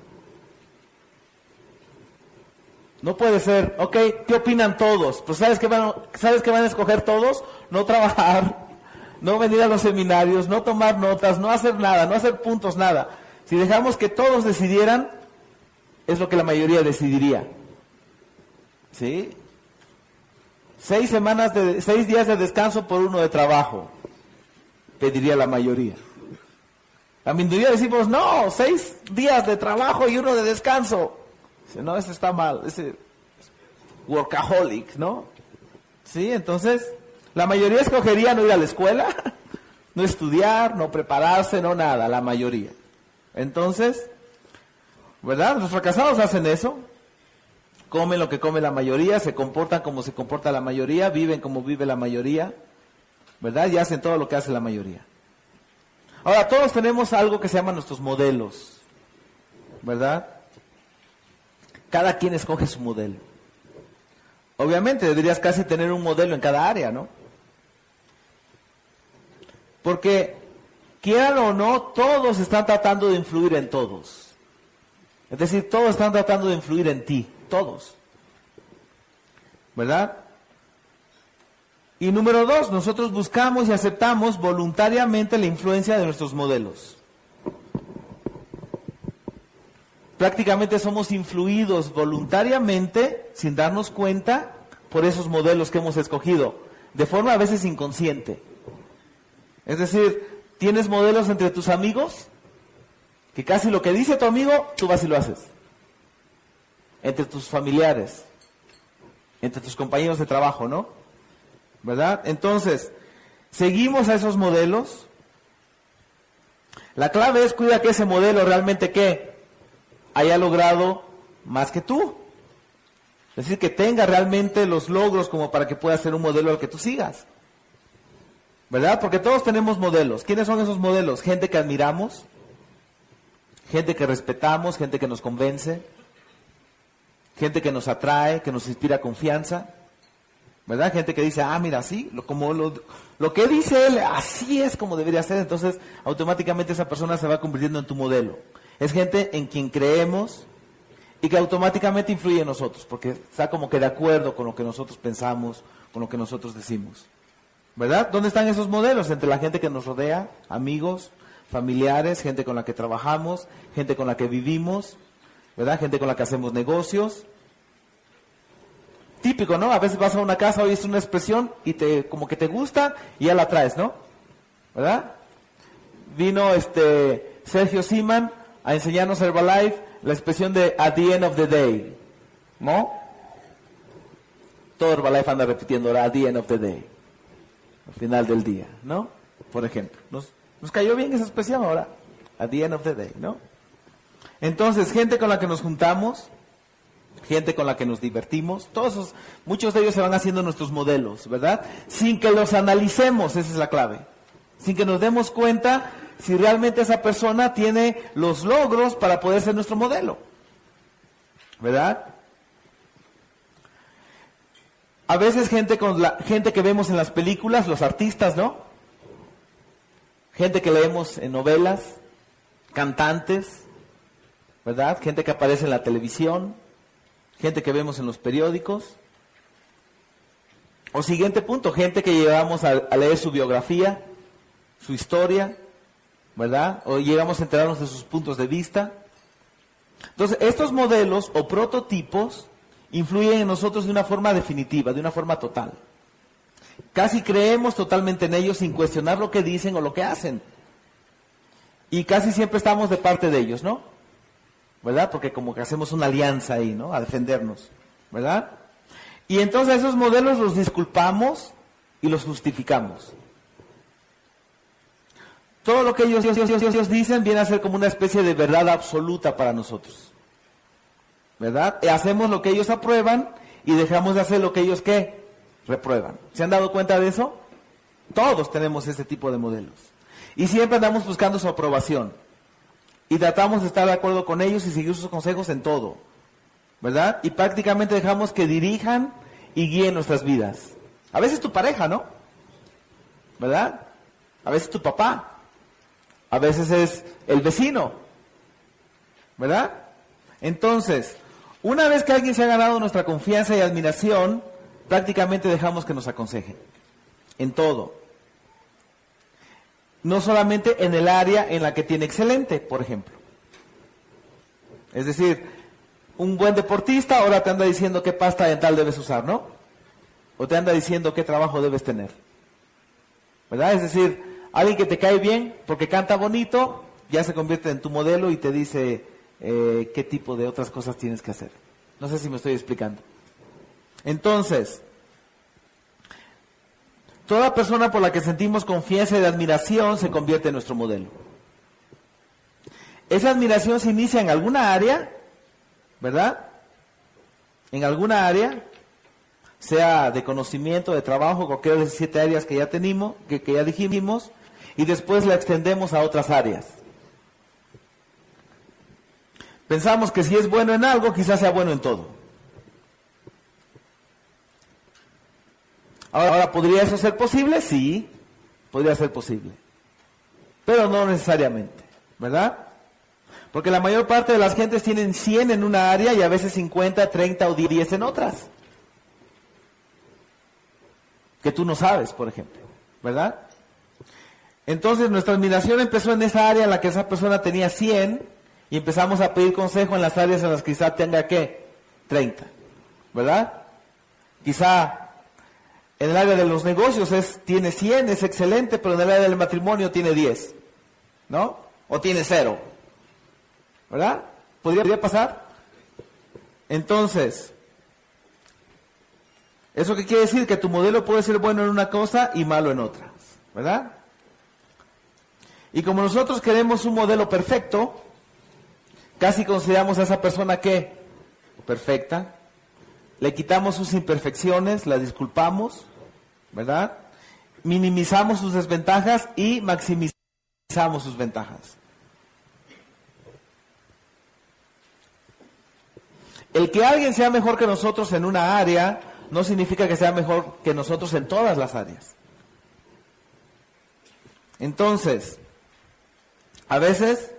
No puede ser, ok, ¿qué opinan todos? Pues ¿sabes qué van, ¿sabes qué van a escoger todos? No trabajar, no venir a los seminarios, no tomar notas, no hacer nada, no hacer puntos, nada. Si dejamos que todos decidieran, es lo que la mayoría decidiría. ¿Sí? Seis semanas de, seis días de descanso por uno de trabajo, pediría la mayoría. La minoría decimos, no, seis días de trabajo y uno de descanso no, ese está mal, ese workaholic, ¿no? Sí, entonces, la mayoría escogería no ir a la escuela, no estudiar, no prepararse, no nada, la mayoría. Entonces, ¿verdad? Los fracasados hacen eso, comen lo que come la mayoría, se comportan como se comporta la mayoría, viven como vive la mayoría, ¿verdad? Y hacen todo lo que hace la mayoría. Ahora, todos tenemos algo que se llama nuestros modelos, ¿verdad? Cada quien escoge su modelo. Obviamente deberías casi tener un modelo en cada área, ¿no? Porque, quieran o no, todos están tratando de influir en todos. Es decir, todos están tratando de influir en ti, todos. ¿Verdad? Y número dos, nosotros buscamos y aceptamos voluntariamente la influencia de nuestros modelos. Prácticamente somos influidos voluntariamente, sin darnos cuenta, por esos modelos que hemos escogido, de forma a veces inconsciente. Es decir, tienes modelos entre tus amigos, que casi lo que dice tu amigo, tú vas y lo haces. Entre tus familiares, entre tus compañeros de trabajo, ¿no? ¿Verdad? Entonces, seguimos a esos modelos. La clave es cuida que ese modelo realmente qué? Haya logrado más que tú. Es decir, que tenga realmente los logros como para que pueda ser un modelo al que tú sigas. ¿Verdad? Porque todos tenemos modelos. ¿Quiénes son esos modelos? Gente que admiramos, gente que respetamos, gente que nos convence, gente que nos atrae, que nos inspira confianza. ¿Verdad? Gente que dice, ah, mira, sí, lo, como lo, lo que dice él, así es como debería ser. Entonces, automáticamente esa persona se va convirtiendo en tu modelo. Es gente en quien creemos y que automáticamente influye en nosotros, porque está como que de acuerdo con lo que nosotros pensamos, con lo que nosotros decimos. ¿Verdad? ¿Dónde están esos modelos? Entre la gente que nos rodea, amigos, familiares, gente con la que trabajamos, gente con la que vivimos, ¿verdad? Gente con la que hacemos negocios. Típico, ¿no? A veces vas a una casa, oyes una expresión y te, como que te gusta y ya la traes, ¿no? ¿Verdad? Vino este Sergio Siman a enseñarnos Herbalife la expresión de at the end of the day, ¿no? Todo Herbalife anda repitiendo at the end of the day al final del día, ¿no? Por ejemplo, nos, nos cayó bien esa expresión ahora, at the end of the day, ¿no? Entonces, gente con la que nos juntamos, gente con la que nos divertimos, todos esos, muchos de ellos se van haciendo nuestros modelos, ¿verdad? Sin que los analicemos, esa es la clave. Sin que nos demos cuenta si realmente esa persona tiene los logros para poder ser nuestro modelo. ¿Verdad? A veces gente con la gente que vemos en las películas, los artistas, ¿no? Gente que leemos en novelas, cantantes, ¿verdad? Gente que aparece en la televisión, gente que vemos en los periódicos. O siguiente punto, gente que llevamos a, leer su biografía, su historia, ¿verdad? O llegamos a enterarnos de sus puntos de vista. Entonces, estos modelos o prototipos influyen en nosotros de una forma definitiva, de una forma total. Casi creemos totalmente en ellos sin cuestionar lo que dicen o lo que hacen. Y casi siempre estamos de parte de ellos, ¿no? ¿Verdad? Porque como que hacemos una alianza ahí, ¿no? A defendernos, ¿verdad? Y entonces esos modelos los disculpamos y los justificamos. Todo lo que ellos, dicen viene a ser como una especie de verdad absoluta para nosotros. ¿verdad? Y hacemos lo que ellos aprueban y dejamos de hacer lo que ellos qué? Reprueban. ¿Se han dado cuenta de eso? Todos tenemos ese tipo de modelos. Y siempre andamos buscando su aprobación. Y tratamos de estar de acuerdo con ellos y seguir sus consejos en todo. ¿Verdad? Y prácticamente dejamos que dirijan y guíen nuestras vidas. A veces tu pareja, ¿no? ¿Verdad? A veces tu papá. A veces es el vecino. ¿Verdad? Entonces, una vez que alguien se ha ganado nuestra confianza y admiración, prácticamente dejamos que nos aconseje. En todo. No solamente en el área en la que tiene excelente, por ejemplo. Es decir, un buen deportista ahora te anda diciendo qué pasta dental debes usar, ¿no? O te anda diciendo qué trabajo debes tener. ¿Verdad? Es decir, alguien que te cae bien porque canta bonito, ya se convierte en tu modelo y te dice, eh, qué tipo de otras cosas tienes que hacer. No sé si me estoy explicando. Entonces, toda persona por la que sentimos confianza y admiración se convierte en nuestro modelo. Esa admiración se inicia en alguna área, ¿verdad? En alguna área, sea de conocimiento, de trabajo, cualquiera de las siete áreas que ya tenemos, que ya dijimos, y después la extendemos a otras áreas. Pensamos que si es bueno en algo, quizás sea bueno en todo. Ahora, ¿podría eso ser posible? Sí, podría ser posible. Pero no necesariamente, ¿verdad? Porque la mayor parte de las gentes tienen 100 en una área y a veces 50, 30 o 10 en otras. que tú no sabes, por ejemplo, ¿verdad? Entonces nuestra admiración empezó en esa área en la que esa persona tenía 100 y empezamos a pedir consejo en las áreas en las que quizá tenga qué? 30, ¿verdad? Quizá en el área de los negocios es, tiene 100, es excelente, pero en el área del matrimonio tiene 10, ¿no? O tiene 0, ¿verdad? ¿Podría pasar? Entonces, ¿eso qué quiere decir? Que tu modelo puede ser bueno en una cosa y malo en otra, ¿verdad? Y como nosotros queremos un modelo perfecto, casi consideramos a esa persona que perfecta, le quitamos sus imperfecciones, la disculpamos, ¿verdad? Minimizamos sus desventajas y maximizamos sus ventajas. El que alguien sea mejor que nosotros en una área no significa que sea mejor que nosotros en todas las áreas. Entonces, a veces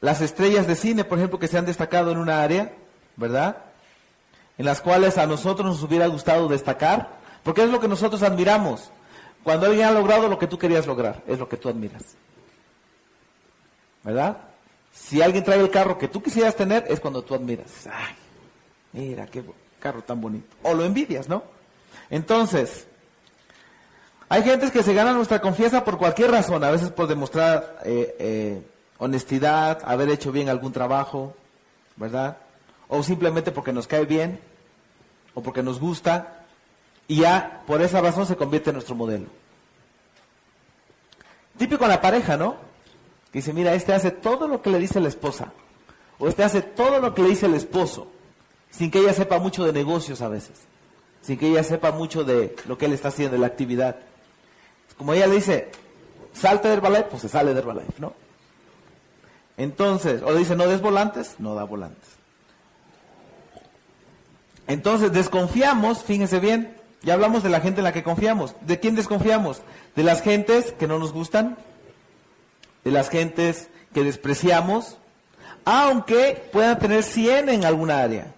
las estrellas de cine, por ejemplo, que se han destacado en una área, ¿verdad? En las cuales a nosotros nos hubiera gustado destacar, porque es lo que nosotros admiramos. Cuando alguien ha logrado lo que tú querías lograr, es lo que tú admiras. ¿Verdad? Si alguien trae el carro que tú quisieras tener, es cuando tú admiras. Ay, Mira, qué carro tan bonito. O lo envidias, ¿no? Entonces, hay gentes que se ganan nuestra confianza por cualquier razón, a veces por demostrar eh, eh, honestidad, haber hecho bien algún trabajo, ¿verdad? O simplemente porque nos cae bien, o porque nos gusta, y ya por esa razón se convierte en nuestro modelo. Típico en la pareja, ¿no? Que dice, mira, este hace todo lo que le dice la esposa, o este hace todo lo que le dice el esposo sin que ella sepa mucho de negocios a veces, sin que ella sepa mucho de lo que él está haciendo, de la actividad. Como ella le dice, salte del ballet, pues se sale del ballet, ¿no? Entonces, o le dice, no des volantes, no da volantes. Entonces, desconfiamos, fíjense bien, ya hablamos de la gente en la que confiamos. ¿De quién desconfiamos? De las gentes que no nos gustan, de las gentes que despreciamos, aunque puedan tener 100 en alguna área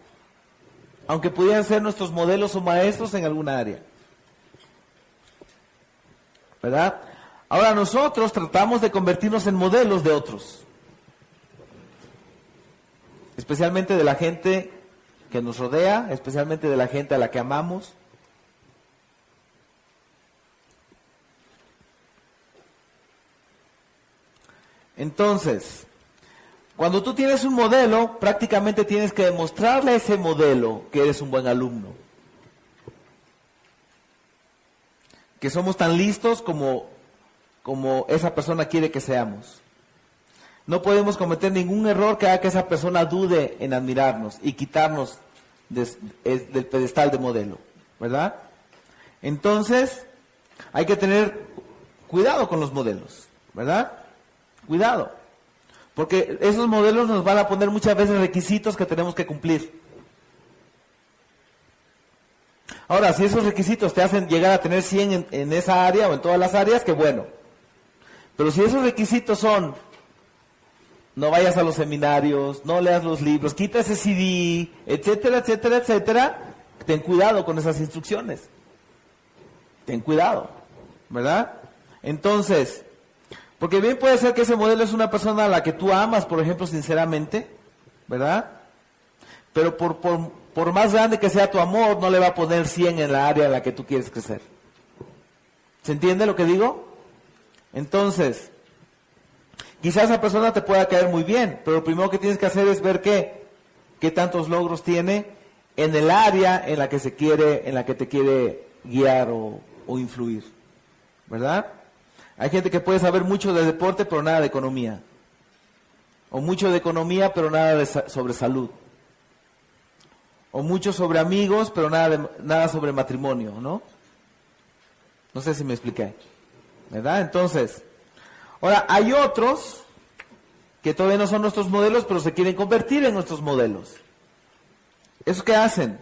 aunque pudieran ser nuestros modelos o maestros en alguna área. ¿Verdad? Ahora nosotros tratamos de convertirnos en modelos de otros, especialmente de la gente que nos rodea, especialmente de la gente a la que amamos. Entonces, cuando tú tienes un modelo, prácticamente tienes que demostrarle a ese modelo que eres un buen alumno. Que somos tan listos como, como esa persona quiere que seamos. No podemos cometer ningún error que haga que esa persona dude en admirarnos y quitarnos del pedestal de modelo, ¿verdad? Entonces, hay que tener cuidado con los modelos, ¿verdad? Cuidado. Porque esos modelos nos van a poner muchas veces requisitos que tenemos que cumplir. Ahora, si esos requisitos te hacen llegar a tener 100 en, esa área o en todas las áreas, qué bueno. Pero si esos requisitos son, no vayas a los seminarios, no leas los libros, quita ese CD, etcétera, etcétera, etcétera, ten cuidado con esas instrucciones. Ten cuidado, ¿verdad? Entonces, porque bien puede ser que ese modelo es una persona a la que tú amas, por ejemplo, sinceramente, ¿verdad? Pero por, por, más grande que sea tu amor, no le va a poner 100 en la área en la que tú quieres crecer. ¿Se entiende lo que digo? Entonces, quizás esa persona te pueda caer muy bien, pero lo primero que tienes que hacer es ver qué, qué tantos logros tiene en el área en la que se quiere, en la que te quiere guiar o, o influir. ¿Verdad? Hay gente que puede saber mucho de deporte, pero nada de economía. O mucho de economía, pero nada sobre salud. O mucho sobre amigos, pero nada, nada sobre matrimonio, ¿no? No sé si me expliqué. ¿Verdad? Entonces, ahora hay otros que todavía no son nuestros modelos, pero se quieren convertir en nuestros modelos. ¿Eso qué hacen?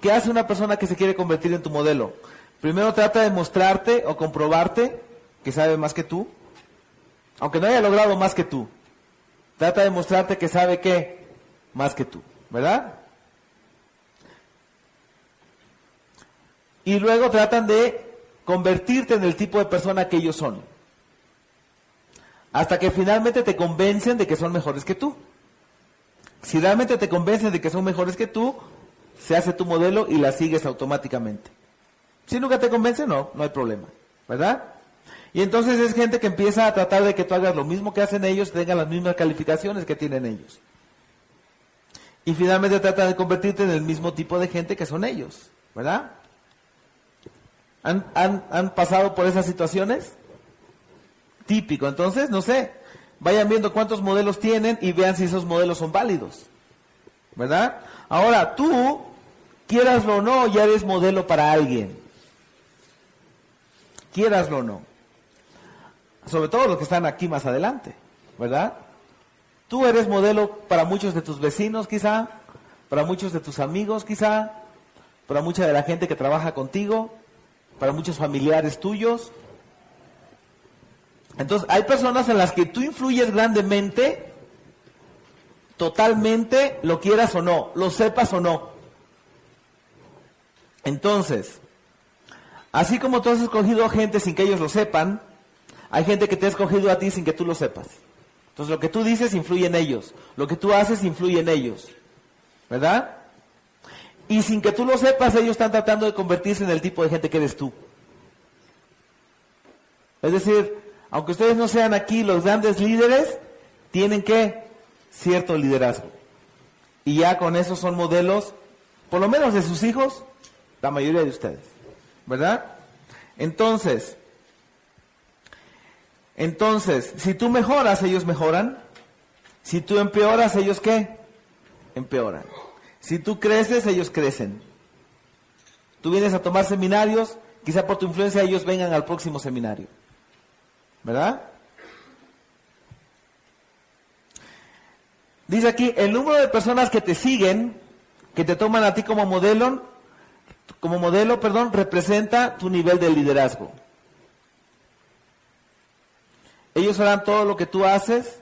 ¿Qué hace una persona que se quiere convertir en tu modelo? Primero trata de mostrarte o comprobarte que sabe más que tú, aunque no haya logrado más que tú, trata de mostrarte que sabe qué más que tú, ¿verdad? Y luego tratan de convertirte en el tipo de persona que ellos son. Hasta que finalmente te convencen de que son mejores que tú. Si realmente te convencen de que son mejores que tú, se hace tu modelo y la sigues automáticamente. Si nunca te convence, no, no hay problema. ¿Verdad? Y entonces es gente que empieza a tratar de que tú hagas lo mismo que hacen ellos, tengan las mismas calificaciones que tienen ellos. Y finalmente trata de convertirte en el mismo tipo de gente que son ellos. ¿Verdad? ¿Han, pasado por esas situaciones? Típico. Entonces, no sé, vayan viendo cuántos modelos tienen y vean si esos modelos son válidos. ¿Verdad? Ahora, tú, quieraslo o no, ya eres modelo para alguien. Quieraslo o no. Sobre todo los que están aquí más adelante. ¿Verdad? Tú eres modelo para muchos de tus vecinos, quizá, para muchos de tus amigos, quizá, para mucha de la gente que trabaja contigo, para muchos familiares tuyos. Entonces, hay personas en las que tú influyes grandemente, totalmente, lo quieras o no, lo sepas o no. Entonces, así como tú has escogido gente sin que ellos lo sepan, hay gente que te ha escogido a ti sin que tú lo sepas. Entonces, lo que tú dices influye en ellos, lo que tú haces influye en ellos. ¿Verdad? Y sin que tú lo sepas, ellos están tratando de convertirse en el tipo de gente que eres tú. Es decir, aunque ustedes no sean aquí los grandes líderes, tienen que cierto liderazgo. Y ya con eso son modelos, por lo menos de sus hijos, la mayoría de ustedes. ¿Verdad? Entonces, entonces, si tú mejoras, ellos mejoran. Si tú empeoras, ellos qué? Empeoran. Si tú creces, ellos crecen. Tú vienes a tomar seminarios, quizá por tu influencia ellos vengan al próximo seminario. ¿Verdad? Dice aquí, el número de personas que te siguen, que te toman a ti como modelo, como modelo, perdón, representa tu nivel de liderazgo. Ellos harán todo lo que tú haces,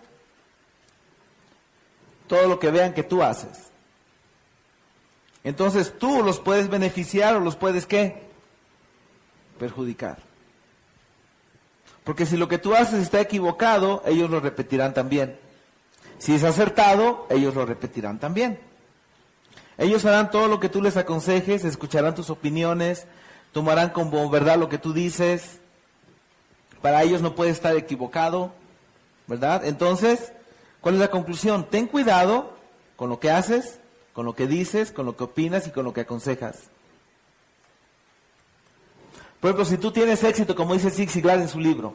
todo lo que vean que tú haces. Entonces tú los puedes beneficiar o los puedes qué? Perjudicar. Porque si lo que tú haces está equivocado, ellos lo repetirán también. Si es acertado, ellos lo repetirán también. Ellos harán todo lo que tú les aconsejes, escucharán tus opiniones, tomarán como verdad lo que tú dices. Para ellos no puede estar equivocado, ¿verdad? Entonces, ¿cuál es la conclusión? Ten cuidado con lo que haces, con lo que dices, con lo que opinas y con lo que aconsejas. Por ejemplo, si tú tienes éxito, como dice Zig Ziglar en su libro,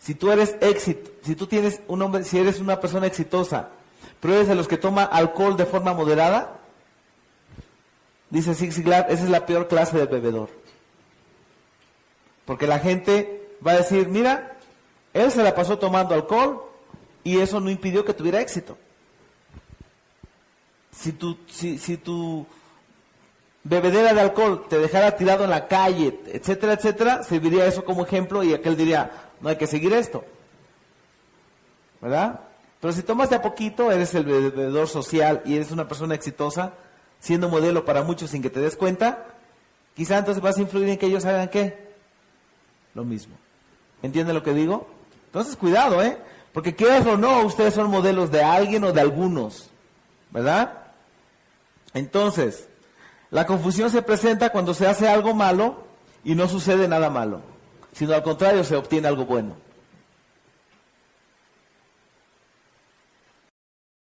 si tú eres éxito, si tú tienes un hombre, si eres una persona exitosa, pero eres de los que toma alcohol de forma moderada, dice Zig Ziglar, esa es la peor clase de bebedor. Porque la gente va a decir, mira, él se la pasó tomando alcohol y eso no impidió que tuviera éxito. Si tu, si, si tu bebedera de alcohol te dejara tirado en la calle, etcétera, etcétera, serviría eso como ejemplo y aquel diría, no hay que seguir esto. ¿Verdad? Pero si tomas de a poquito, eres el bebedor social y eres una persona exitosa, siendo modelo para muchos sin que te des cuenta, quizá entonces vas a influir en que ellos hagan qué? Lo mismo. ¿Entienden lo que digo? Entonces cuidado, ¿eh? Porque quieras o no, ustedes son modelos de alguien o de algunos. ¿Verdad? Entonces, la confusión se presenta cuando se hace algo malo y no sucede nada malo, sino al contrario se obtiene algo bueno.